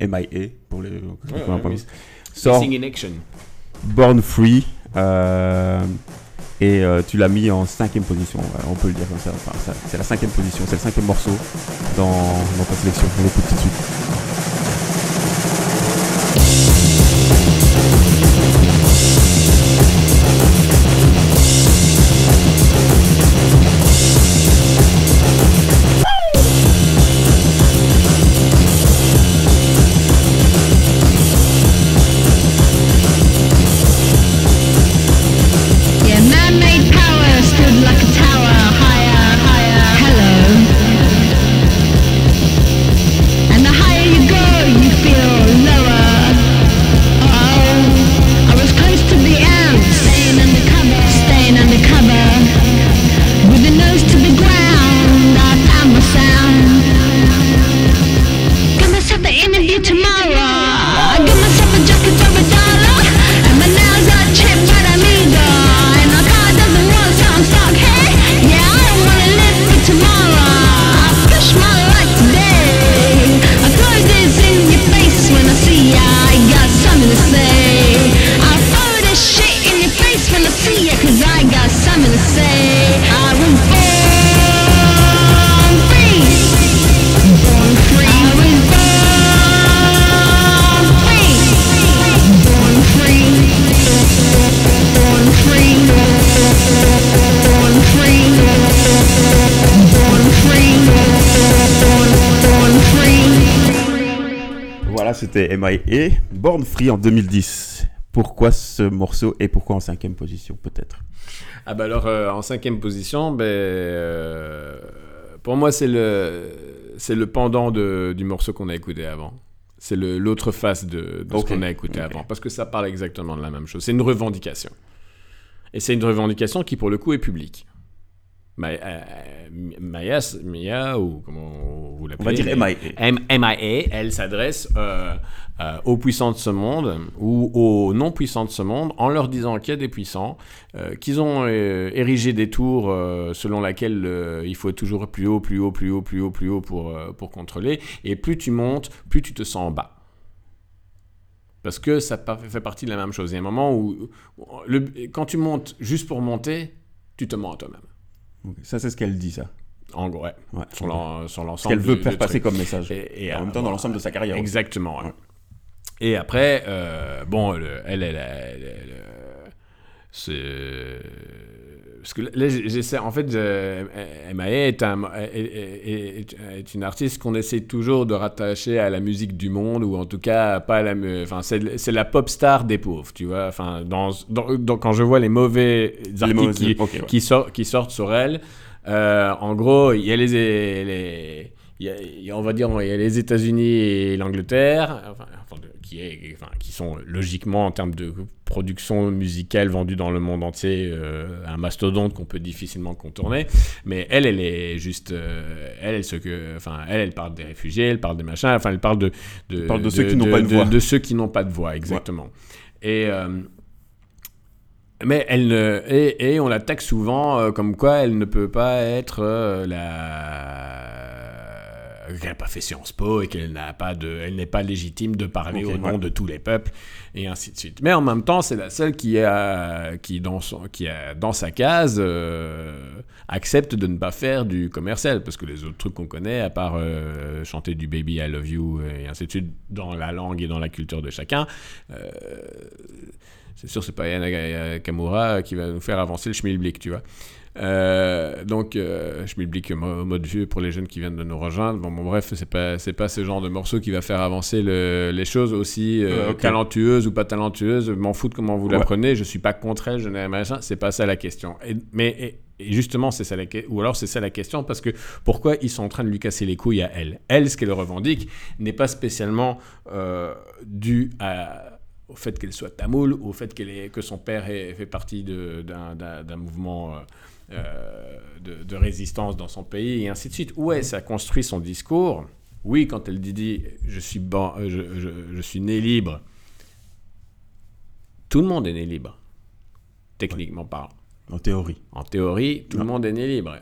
MIA, pour les. Ouais, sort. Born Free. Euh, et euh, tu l'as mis en cinquième position, on peut le dire comme ça. C'est la cinquième position, c'est le cinquième morceau dans, dans ta sélection. On l'écoute tout de suite. C'était MIA, Born Free en 2010. Pourquoi ce morceau et pourquoi en cinquième position peut-être? Ah bah alors euh, en cinquième position, ben, euh, pour moi c'est le, c'est le pendant de, du morceau qu'on a écouté avant. C'est l'autre face de, de ce qu'on a écouté avant. Parce que ça parle exactement de la même chose. C'est une revendication. Et c'est une revendication qui, pour le coup, est publique. Maya, Maya, ou comment vous l'appelez On va dire MIA. MIA, elle s'adresse euh, euh, aux puissants de ce monde ou aux non-puissants de ce monde en leur disant qu'il y a des puissants, euh, qu'ils ont érigé des tours selon laquelle il faut être toujours plus haut, plus haut, plus haut, plus haut, plus haut pour, pour contrôler. Et plus tu montes, plus tu te sens en bas. Parce que ça fait partie de la même chose. Il y a un moment où, le, quand tu montes juste pour monter, tu te mens à toi-même. Ça, c'est ce qu'elle dit, ça. En gros, ouais. sur l'ensemble. Ce qu'elle veut faire passer comme message. Et, en même temps, dans l'ensemble de sa carrière. Exactement. Et après, euh, bon, elle, elle, elle, c'est parce que là, j'essaie, en fait, MAE est, un, est, une artiste qu'on essaie toujours de rattacher à la musique du monde, ou en tout cas, pas à la. Enfin, c'est la pop star des pauvres, tu vois. Enfin, dans, dans, quand je vois les mauvais articles qui, qui, qui, sortent sur elle, euh, en gros, il y a les, les on va dire, il y a les États-Unis et l'Angleterre, enfin, qui, est, enfin, qui sont logiquement en termes de production musicale vendue dans le monde entier euh, un mastodonte qu'on peut difficilement contourner. Mais elle, elle est juste, euh, elle, elle, ce que, enfin, elle, elle parle des réfugiés, elle parle des machins, enfin, elle parle de, de, parle de, ceux qui n'ont pas de voix, de, ceux qui n'ont pas de voix, exactement. Et euh, mais elle ne, et, et on l'attaque souvent comme quoi elle ne peut pas être la qu'elle n'a pas fait Sciences Po et qu'elle n'a pas de, elle n'est pas légitime de parler au nom de tous les peuples et ainsi de suite. Mais en même temps, c'est la seule qui a, qui dans son, qui a dans sa case euh, accepte de ne pas faire du commercial parce que les autres trucs qu'on connaît, à part euh, chanter du Baby I Love You et ainsi de suite dans la langue et dans la culture de chacun. Euh, c'est sûr, c'est pas Yana Kamura qui va nous faire avancer le schmilblick, tu vois. Euh, donc, euh, je m'oublie que mode vieux pour les jeunes qui viennent de nous rejoindre. Bon, bon bref, c'est pas c'est pas ce genre de morceau qui va faire avancer les choses aussi euh, talentueuses ou pas talentueuses. M'en fous de comment vous l'apprenez. Je suis pas contre elle. Je n'ai machin. C'est pas ça la question. Et, mais et, justement, c'est ça la ou alors c'est ça la question parce que pourquoi ils sont en train de lui casser les couilles à elle? Elle, ce qu'elle revendique n'est pas spécialement dû au fait qu'elle soit tamoule ou au fait qu'elle que son père ait fait partie d'un mouvement euh, de, résistance dans son pays et ainsi de suite. Où est-ce construit son discours? Oui, quand elle dit, je, suis bon, euh, je, je, suis né libre, tout le monde est né libre, techniquement parlant. En théorie. En théorie, tout le monde est né libre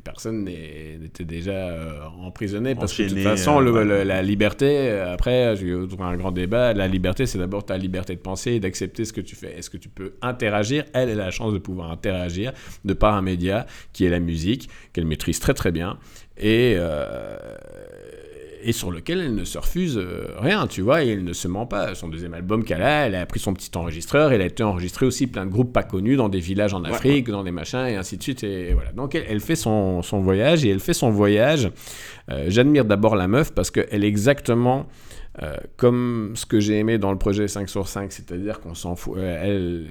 personne n'était déjà euh, emprisonné parce que de toute façon, euh, la liberté, euh, après, j'ai eu un grand débat. La liberté, c'est d'abord ta liberté de penser et d'accepter ce que tu fais. Est-ce que tu peux interagir? Elle, elle a la chance de pouvoir interagir de par un média qui est la musique, qu'elle maîtrise très très bien. Et, et sur lequel elle ne se refuse euh, rien, tu vois, et elle ne se ment pas. Son deuxième album qu'elle a, elle a pris son petit enregistreur, elle a été enregistrée aussi plein de groupes pas connus dans des villages en Afrique, dans des machins, et ainsi de suite. Et, voilà. Donc elle, fait son, voyage, et elle fait son voyage. Euh, j'admire d'abord la meuf parce qu'elle est exactement euh, comme ce que j'ai aimé dans le projet 5 sur 5, c'est-à-dire qu'on s'en fout. elle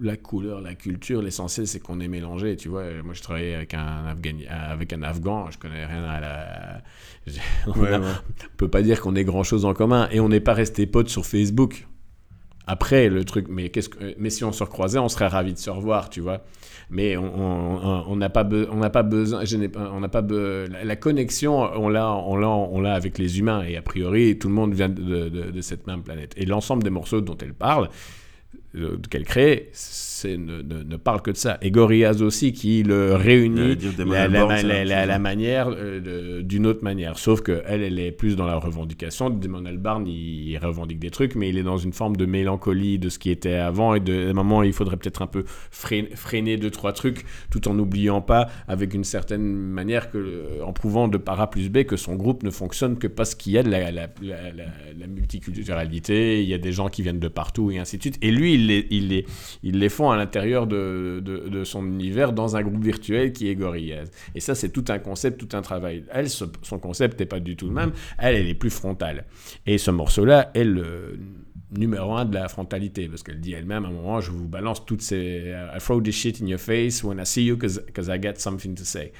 la couleur, la culture, l'essentiel c'est qu'on est mélangé. Tu vois, moi je travaillais avec un, Afghan, avec un Afghan, je connais rien à la. (laughs) on, ne peut pas dire qu'on ait grand chose en commun et on n'est pas resté potes sur Facebook. Après le truc, mais qu'est-ce que, mais si on se recroisait, on serait ravis de se revoir, tu vois. Mais on n'a pas, on n'a pas besoin, je on n'a pas la, connexion, on l'a, on l'a, on l'a avec les humains et a priori tout le monde vient de, de cette même planète. Et l'ensemble des morceaux dont elle parle, qu'elle crée, ne, ne, parle que de ça. Et Gorillaz aussi, qui le réunit la, la, manière euh, d'une autre manière. Sauf qu'elle, elle est plus dans la revendication. Damon Albarn, il, il, revendique des trucs, mais il est dans une forme de mélancolie de ce qui était avant. Et de, à un moment, il faudrait peut-être un peu freiner, freiner deux, trois trucs, tout en n'oubliant pas, avec une certaine manière, que, en prouvant de par A plus B que son groupe ne fonctionne que parce qu'il y a de la, multiculturalité, il y a des gens qui viennent de partout, et ainsi de suite. Et lui, il les, ils les, ils les font à l'intérieur de, de, son univers dans un groupe virtuel qui est Gorillaz. Et ça, c'est tout un concept, tout un travail. Elle, son concept n'est pas du tout le même. Elle, elle est plus frontale. Et ce morceau-là est le numéro un de la frontalité, parce qu'elle dit elle-même à un moment, je vous balance toutes ces... I throw this shit in your face when I see you because I got something to say.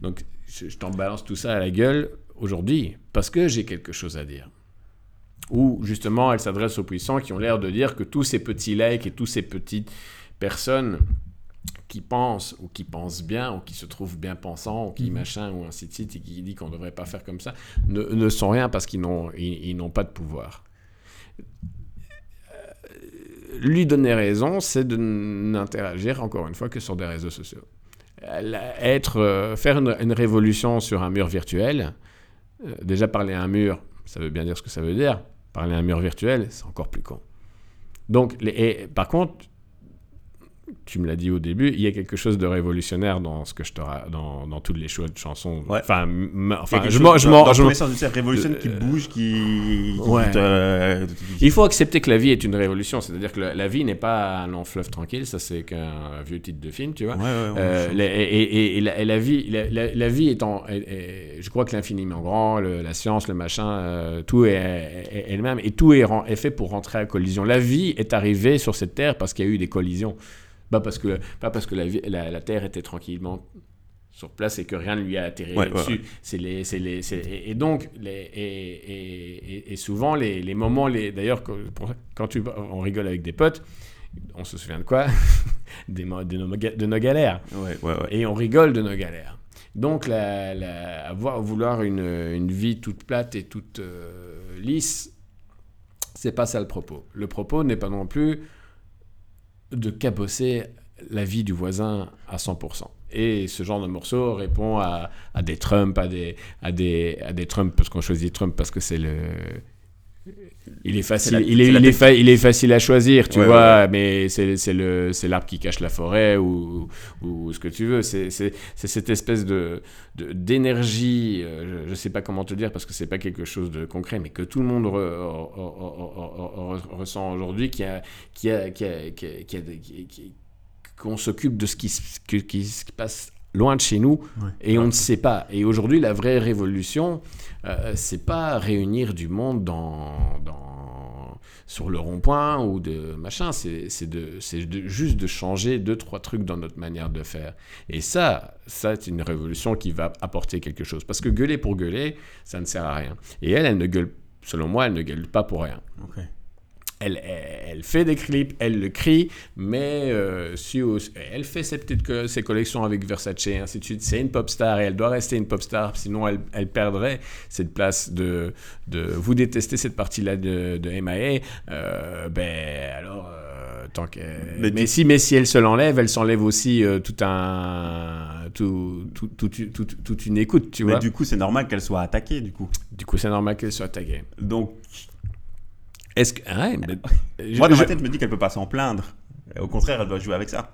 Donc, je, t'en balance tout ça à la gueule aujourd'hui, parce que j'ai quelque chose à dire où justement elle s'adresse aux puissants qui ont l'air de dire que tous ces petits likes et toutes ces petites personnes qui pensent ou qui pensent bien ou qui se trouvent bien pensants ou qui mhm. machin ou ainsi de suite et qui dit qu'on ne devrait pas faire comme ça ne, ne sont rien parce qu'ils n'ont ils, n'ont pas de pouvoir. Euh, lui donner raison, c'est de n'interagir encore une fois que sur des réseaux sociaux. Être, euh, faire une, révolution sur un mur virtuel, euh, déjà parler à un mur, ça veut bien dire ce que ça veut dire. Parler à un mur virtuel, c'est encore plus con. Donc, et, par contre, tu me l'as dit au début, il y a quelque chose de révolutionnaire dans ce que je te dans, dans toutes les choix de chansons. Enfin, enfin je m'en je m'en dans, le sens du révolution qui bouge, qui, Il faut accepter que la vie est une révolution, c'est-à-dire que la, vie n'est pas un long fleuve tranquille, ça c'est qu'un vieux titre de film, tu vois. Euh, et, et, la, vie, la, vie étant, je crois que l'infiniment grand, la science, le machin, euh, tout est, le même et tout est, est fait pour rentrer à collision. La vie est arrivée sur cette terre parce qu'il y a eu des collisions. Pas parce que, pas parce que la, la, Terre était tranquillement sur place et que rien ne lui a atterri dessus. C'est les, les, et, donc, les, et, et, souvent, les, les moments, les, d'ailleurs, quand tu, on rigole avec des potes, on se souvient de quoi? (laughs) Des, de, nos, de nos galères. Et on rigole de nos galères. Donc, la, la, avoir, vouloir une, une, vie toute plate et toute euh, lisse, c'est pas ça le propos. Le propos n'est pas non plus de cabosser la vie du voisin à 100%. Et ce genre de morceau répond à, des Trump, à des, à des, à des Trump, parce qu'on choisit Trump parce que c'est le, il est facile, il, est, il, est il est facile à choisir, tu vois, mais c'est l'arbre qui cache la forêt ou, ou, ce que tu veux. C'est cette espèce de d'énergie, euh, je, ne sais pas comment te dire parce que c'est pas quelque chose de concret, mais que tout le monde ressent aujourd'hui, qui a qui a qui a, qu'on s'occupe de ce qui, qui, qui se passe loin de chez nous et on ne sait pas. Et aujourd'hui, la vraie révolution, euh, c'est pas réunir du monde dans, dans sur le rond-point ou de machin, c'est juste de changer deux, trois trucs dans notre manière de faire. Et ça, ça c'est une révolution qui va apporter quelque chose. Parce que gueuler pour gueuler, ça ne sert à rien. Et elle, elle ne gueule, selon moi, elle ne gueule pas pour rien. Elle, elle, fait des clips, elle le crie, mais euh, si elle fait ses petites ses collections avec Versace et ainsi de suite. C'est une pop star et elle doit rester une pop star, sinon elle, elle perdrait cette place de, de vous détester cette partie-là de, de MIA. Euh, ben alors. Euh, tant que, mais, si, mais si elle se l'enlève, elle s'enlève aussi tout un, tout, tout, tout, toute une écoute, tu mais vois. du coup, c'est normal qu'elle soit attaquée, du coup. Du coup, c'est normal qu'elle soit attaquée. Donc, est-ce que. Moi, dans ma tête, je me dis qu'elle peut pas s'en plaindre. Au contraire, elle doit jouer avec ça.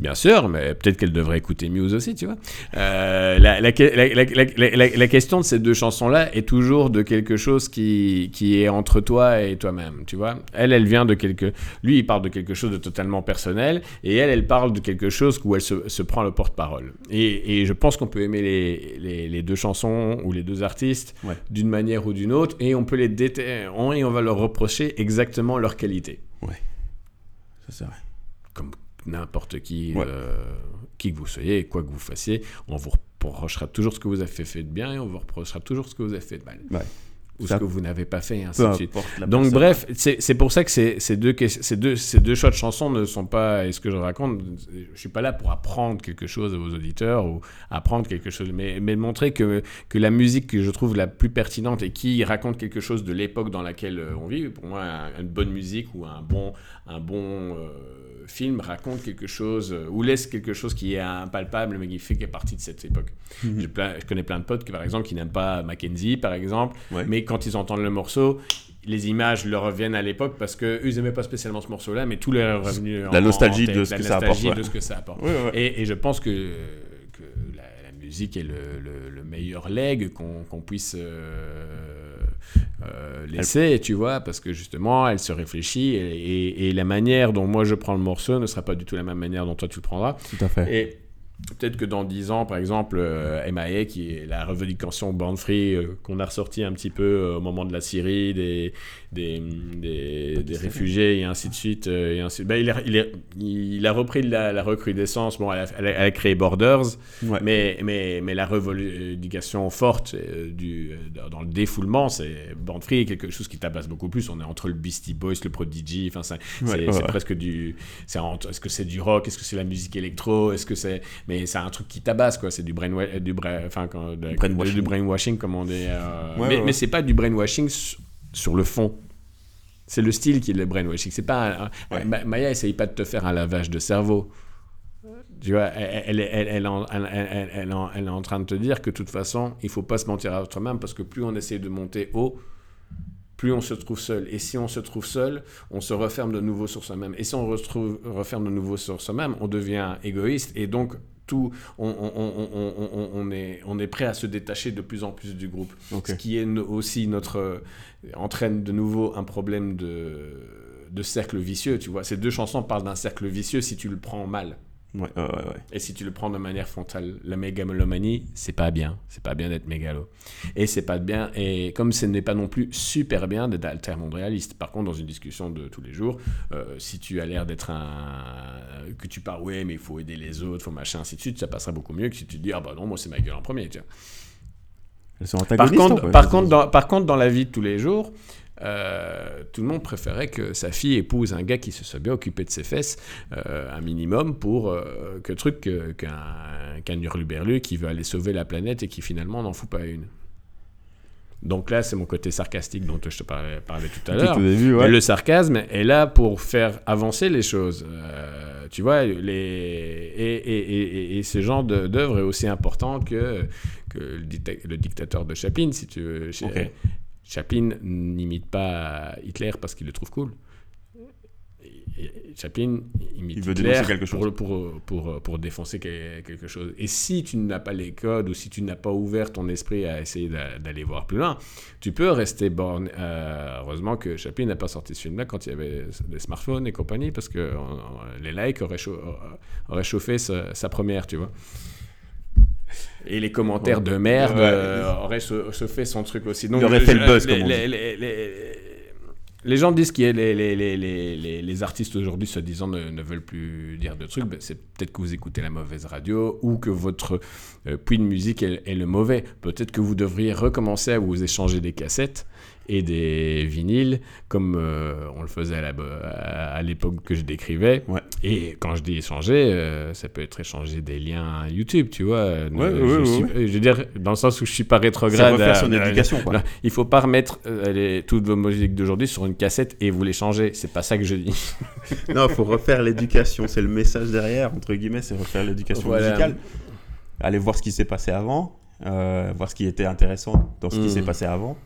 Bien sûr, mais peut-être qu'elle devrait écouter Muse aussi, tu vois. Euh, la, la, la, la, question de ces deux chansons-là est toujours de quelque chose qui, qui est entre toi et toi-même, tu vois. Elle, elle vient de quelque... Lui, il parle de quelque chose de totalement personnel, et elle, elle parle de quelque chose où elle se, se prend le porte-parole. Et, et, je pense qu'on peut aimer les, les, les, deux chansons ou les deux artistes d'une manière ou d'une autre, et on peut les déter... et on va leur reprocher exactement leur qualité. Ouais, ça c'est vrai. Comme n'importe qui, euh, qui que vous soyez, quoi que vous fassiez, on vous reprochera toujours ce que vous avez fait de bien et on vous reprochera toujours ce que vous avez fait de mal. Ou ce que vous n'avez pas fait, et ainsi de suite. Donc, bref, c'est pour ça que ces, ces, deux, ces, deux, ces deux choix de chansons ne sont pas. Et ce que je raconte, je suis pas là pour apprendre quelque chose à vos auditeurs ou apprendre quelque chose, mais, mais montrer que, que la musique que je trouve la plus pertinente et qui raconte quelque chose de l'époque dans laquelle euh, on vit, pour moi, une bonne musique ou un bon. Un bon euh, film raconte quelque chose euh, ou laisse quelque chose qui est impalpable mais qui fait est partie de cette époque. Mhm. je connais plein de potes, par exemple, qui n'aiment pas Mackenzie, par exemple, mais quand ils entendent le morceau, les images leur reviennent à l'époque parce qu'eux, ils n'aimaient pas spécialement ce morceau-là, mais tout leur est revenu La nostalgie, de, ce que ça apporte, de ce que ça apporte. Et, je pense que, que la, musique est le, le, meilleur leg qu'on puisse... Euh, laisser, tu vois, parce que justement, elle se réfléchit et, et, la manière dont moi je prends le morceau ne sera pas du tout la même manière dont toi tu le prendras. Tout à fait. Et Peut-être que dans 10 ans, par exemple, euh, MIA, qui est la revendication band free euh, qu'on a ressorti un petit peu euh, au moment de la Syrie, des, des, des, réfugiés et ainsi de suite. et ainsi... Ben, il, a, il, il, a, repris la, la recrudescence. Bon, elle a, créé Borders, mais, mais, mais la revendication forte du, dans le défoulement, c'est band free, quelque chose qui tabasse beaucoup plus. On est entre le Beastie Boys, le Prodigy, enfin, c'est presque du. Est-ce que c'est du rock Est-ce que c'est la musique électro Est-ce que c'est mais c'est un truc qui tabasse quoi c'est du brain du enfin brainwashing. du brainwashing comme on dit euh, mais, mais c'est pas du brainwashing sur le fond c'est le style qui est le brainwashing c'est pas Maya essaye pas de te faire un lavage de cerveau tu vois, elle, elle, elle, elle, elle, est en train de te dire que de toute façon, il faut pas se mentir à soi-même parce que plus on essaie de monter haut, plus on se trouve seul. Et si on se trouve seul, on se referme de nouveau sur soi-même. Et si on retrouve, referme de nouveau sur soi-même, on devient égoïste. Et donc, tout, on, on, on, est, on est prêt à se détacher de plus en plus du groupe. Ce qui est aussi notre entraîne de nouveau un problème de, de cercle vicieux. Tu vois, ces deux chansons parlent d'un cercle vicieux si tu le prends mal. Ouais, ouais, ouais. Et si tu le prends de manière frontale, la mégalomanie, c'est pas bien. C'est pas bien d'être mégalo. Et c'est pas bien. Et comme ce n'est pas non plus super bien d'être altermondialiste. Par contre, dans une discussion de tous les jours, euh, si tu as l'air d'être un. que tu parles, ouais, mais il faut aider les autres, faut machin, ainsi de suite, ça passera beaucoup mieux que si tu te dis, ah bah non, moi c'est ma gueule en premier, tiens. Elles sont par contre, par, contre, dans, par contre, dans la vie de tous les jours, euh, tout le monde préférait que sa fille épouse un gars qui se soit bien occupé de ses fesses, euh, un minimum, pour euh, que truc qu'un qu'un hurluberlu qui veut aller sauver la planète et qui finalement n'en fout pas une. Donc là, c'est mon côté sarcastique dont je te parlais, tout à l'heure. Le sarcasme est là pour faire avancer les choses. tu vois, les... et, et, et, ce genre d'œuvre est aussi important que, que le, dictateur de Chaplin, si tu veux. Chaplin n'imite pas Hitler parce qu'il le trouve cool. Chaplin imite Hitler pour, pour, pour, pour, défoncer quelque chose. Et si tu n'as pas les codes ou si tu n'as pas ouvert ton esprit à essayer d'aller voir plus loin, tu peux rester borné. Euh, heureusement que Chaplin n'a pas sorti ce film-là quand il y avait des smartphones et compagnie, parce que les likes auraient, chauffé sa première, tu vois. Et les commentaires de merde euh, auraient se, fait son truc aussi. Donc, Il aurait fait le buzz, comme on les, dit. Les, gens disent que les, les, les, artistes aujourd'hui, se disant, ne, veulent plus dire de trucs. Ben, c'est peut-être que vous écoutez la mauvaise radio ou que votre euh, puits de musique est, est le mauvais. Peut-être que vous devriez recommencer à vous échanger des cassettes et des vinyles, comme euh, on le faisait à l'époque que je décrivais. Et quand je dis échanger, euh, ça peut être échanger des liens YouTube, tu vois. Ouais, je, je, veux dire, dans le sens où je suis pas rétrograde. faire son éducation, quoi. il faut pas remettre euh, toutes vos musiques d'aujourd'hui sur une cassette et vous les changer. C'est pas ça que je dis. (laughs) non, il faut refaire l'éducation. C'est le message derrière, entre guillemets, c'est refaire l'éducation musicale. Aller voir ce qui s'est passé avant, voir ce qui était intéressant dans ce qui mmh. s'est passé avant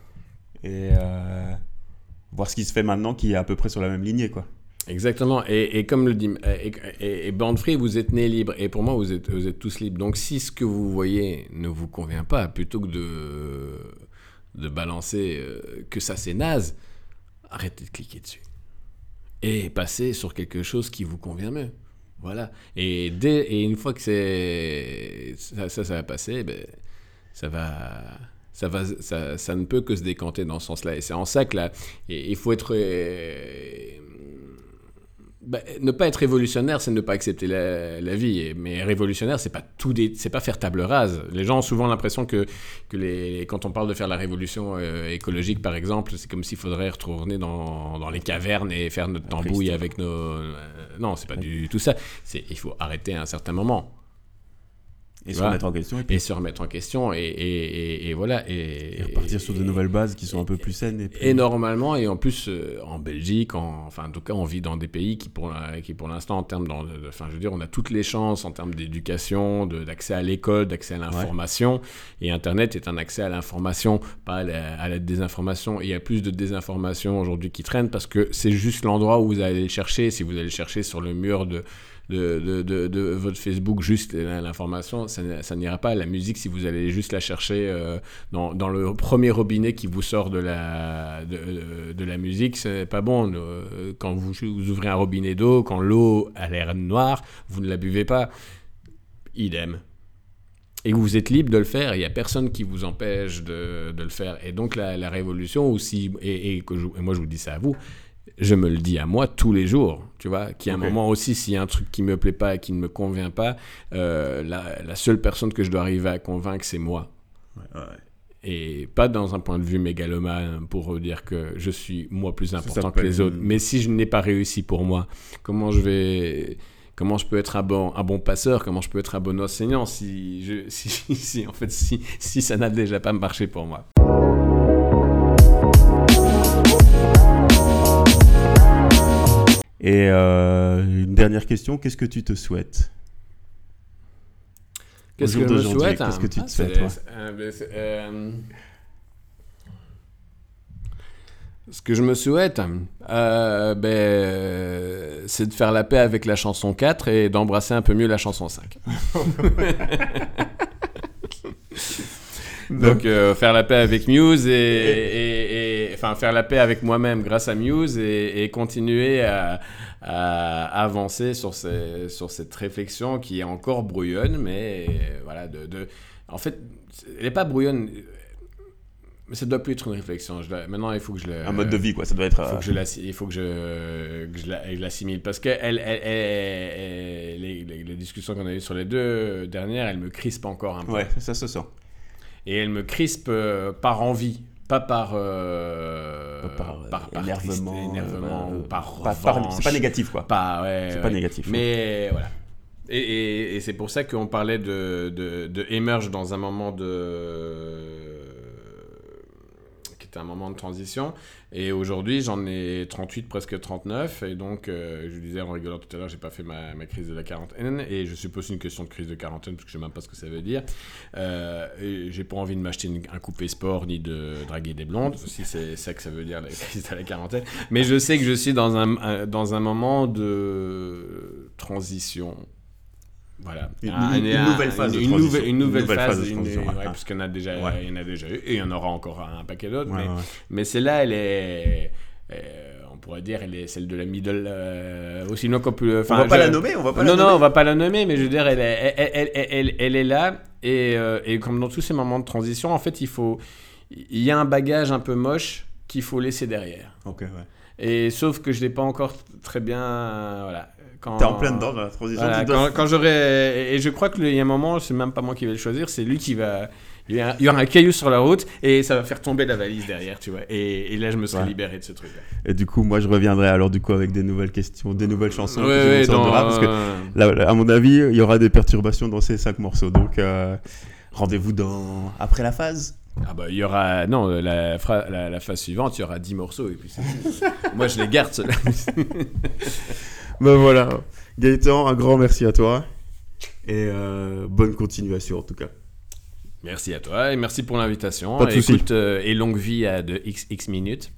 et euh, voir ce qui se fait maintenant qui est à peu près sur la même lignée quoi. Exactement. Et, et, comme le dit, et, et, Band Free, vous êtes né libre. Et pour moi, vous êtes, vous êtes tous libres. Donc, si ce que vous voyez ne vous convient pas, plutôt que de, de balancer euh, que ça c'est naze, arrêtez de cliquer dessus. Et passez sur quelque chose qui vous convient mieux. Voilà. Et, dès, et une fois que c'est ça, ça, va passer, ben, ça va ça, va, ça, ça, ne peut que se décanter dans ce sens-là. Et c'est en ça que là, il faut être. Euh, bah, ne pas être révolutionnaire, c'est ne pas accepter la, vie. Mais révolutionnaire, c'est pas tout, c'est pas faire table rase. Les gens ont souvent l'impression que, que les, quand on parle de faire la révolution euh, écologique, par exemple, c'est comme s'il faudrait retourner dans, dans, les cavernes et faire notre tambouille avec nos. Euh, non, c'est pas du tout ça. C'est, il faut arrêter à un certain moment. Et se remettre en question. Et, se remettre en question. Et, et voilà. Et, repartir sur de nouvelles bases qui sont un peu plus saines. Et, normalement, et en plus, euh, en Belgique, en, enfin, en tout cas, on vit dans des pays qui, pour, qui, pour l'instant, en termes. Enfin, je veux dire, on a toutes les chances en termes d'éducation, d'accès à l'école, d'accès à l'information. Et Internet est un accès à l'information, pas à la, désinformation. Et il y a plus de désinformation aujourd'hui qui traîne parce que c'est juste l'endroit où vous allez chercher. Si vous allez chercher sur le mur de de, votre Facebook juste l'information, ça, n'ira pas. La musique, si vous allez juste la chercher euh, dans, dans, le premier robinet qui vous sort de la, de, de la musique, c'est pas bon. Euh, quand vous, ouvrez un robinet d'eau, quand l'eau a l'air noire, vous ne la buvez pas. Idem et vous êtes libre de le faire, il n'y a personne qui vous empêche de, de le faire. Et donc la, révolution aussi, et, et que moi je vous dis ça à vous, je me le dis à moi tous les jours, tu vois, qu'il y a un moment aussi, s'il y a un truc qui me plaît pas, qui ne me convient pas, euh, la, la, seule personne que je dois arriver à convaincre, c'est moi. Et pas dans un point de vue mégalomane pour dire que je suis moi plus important que les autres. Mais si je n'ai pas réussi pour moi, comment je vais comment je peux être un bon, un bon passeur, comment je peux être un bon enseignant si, je, (laughs) si, en fait, si, si ça n'a déjà pas marché pour moi? Et euh, une dernière question, qu'est-ce que tu te souhaites? Qu'est-ce que je me souhaite Qu'est-ce que tu te ah, souhaites euh, Ce que je me souhaite, euh, ben, c'est de faire la paix avec la chanson 4 et d'embrasser un peu mieux la chanson 5. (laughs) (laughs) (laughs) Donc euh, faire la paix avec Muse et, enfin faire la paix avec moi-même grâce à Muse et, continuer à, avancer sur, ces, sur cette réflexion qui est encore brouillonne, mais voilà, de, de en fait, elle n'est pas brouillonne mais ça doit plus être une réflexion. Je Maintenant, il faut que je. Un mode de vie, quoi. Ça doit être. Il faut que je euh, il faut que je, que je l'assimile. Parce que elle, elle, les, les, discussions qu'on a eues sur les deux dernières, elles me crispent encore un peu. Ouais, ça se sent. Et elles me crispent euh, par envie, pas par. Euh, par, par, énervement. énervement ou par. c'est pas négatif, quoi. Pas, ouais, c'est pas négatif. Mais voilà. Et, et, et c'est pour ça qu'on parlait de, de, de émerge dans un moment de c'était un moment de transition. Et aujourd'hui, j'en ai 38, presque 39. Et donc, euh, je disais en rigolant tout à l'heure, j'ai pas fait ma, ma, crise de la quarantaine. Et je suppose une question de crise de quarantaine, parce que je sais même pas ce que ça veut dire. Euh, j'ai pas envie de m'acheter un coupé sport ni de draguer des blondes, si c'est ça que ça veut dire la crise de la quarantaine. Mais je sais que je suis dans un, dans un moment de transition voilà. Une, nouvelle phase une, nouvelle, une nouvelle phase, parce qu'il y en a déjà, il y en a déjà eu, et il y en aura encore un paquet d'autres. mais, mais celle-là, elle est, euh, on pourrait dire, elle est celle de la middle. Euh, aussi loin qu'on peut. On va pas la nommer, on va pas. Non, la non, on va pas la nommer, mais je veux dire, elle est, elle, elle, elle, elle est là, et, euh, et comme dans tous ces moments de transition, en fait, il faut, il y a un bagage un peu moche qu'il faut laisser derrière. Ok, ouais. Et sauf que je l'ai pas encore très bien, voilà. T'es en plein dedans la transition. quand, j'aurai. Et je crois qu'il y a un moment, c'est même pas moi qui vais le choisir, c'est lui qui va. Il y, aura un caillou sur la route et ça va faire tomber la valise derrière, tu vois. Et, là, je me serai libéré de ce truc-là. Et du coup, moi, je reviendrai alors du coup avec des nouvelles questions, des nouvelles chansons. Ouais, parce que, là, à mon avis, il y aura des perturbations dans ces cinq morceaux. Donc, euh, rendez-vous dans après la phase. Ah bah il y aura non la, la, la, phase suivante il y aura 10 morceaux et puis (laughs) moi je les garde ceux-là. (laughs) ben voilà. Gaëtan, un grand merci à toi. Et euh, bonne continuation en tout cas. Merci à toi et merci pour l'invitation. Pas de Écoute, euh, et longue vie à de XX minutes.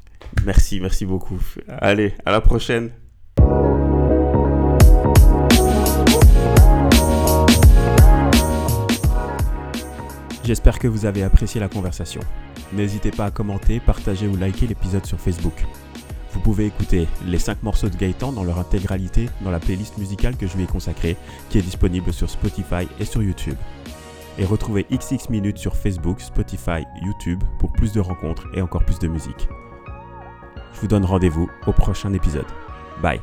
Merci, merci beaucoup. Allez, à la prochaine. J'espère que vous avez apprécié la conversation. N'hésitez pas à commenter, partager ou liker l'épisode sur Facebook. Vous pouvez écouter les 5 morceaux de Gaëtan dans leur intégralité dans la playlist musicale que je lui ai consacrée, qui est disponible sur Spotify et sur YouTube. Et retrouvez XX Minutes sur Facebook, Spotify, YouTube pour plus de rencontres et encore plus de musique. Je vous donne rendez-vous au prochain épisode. Bye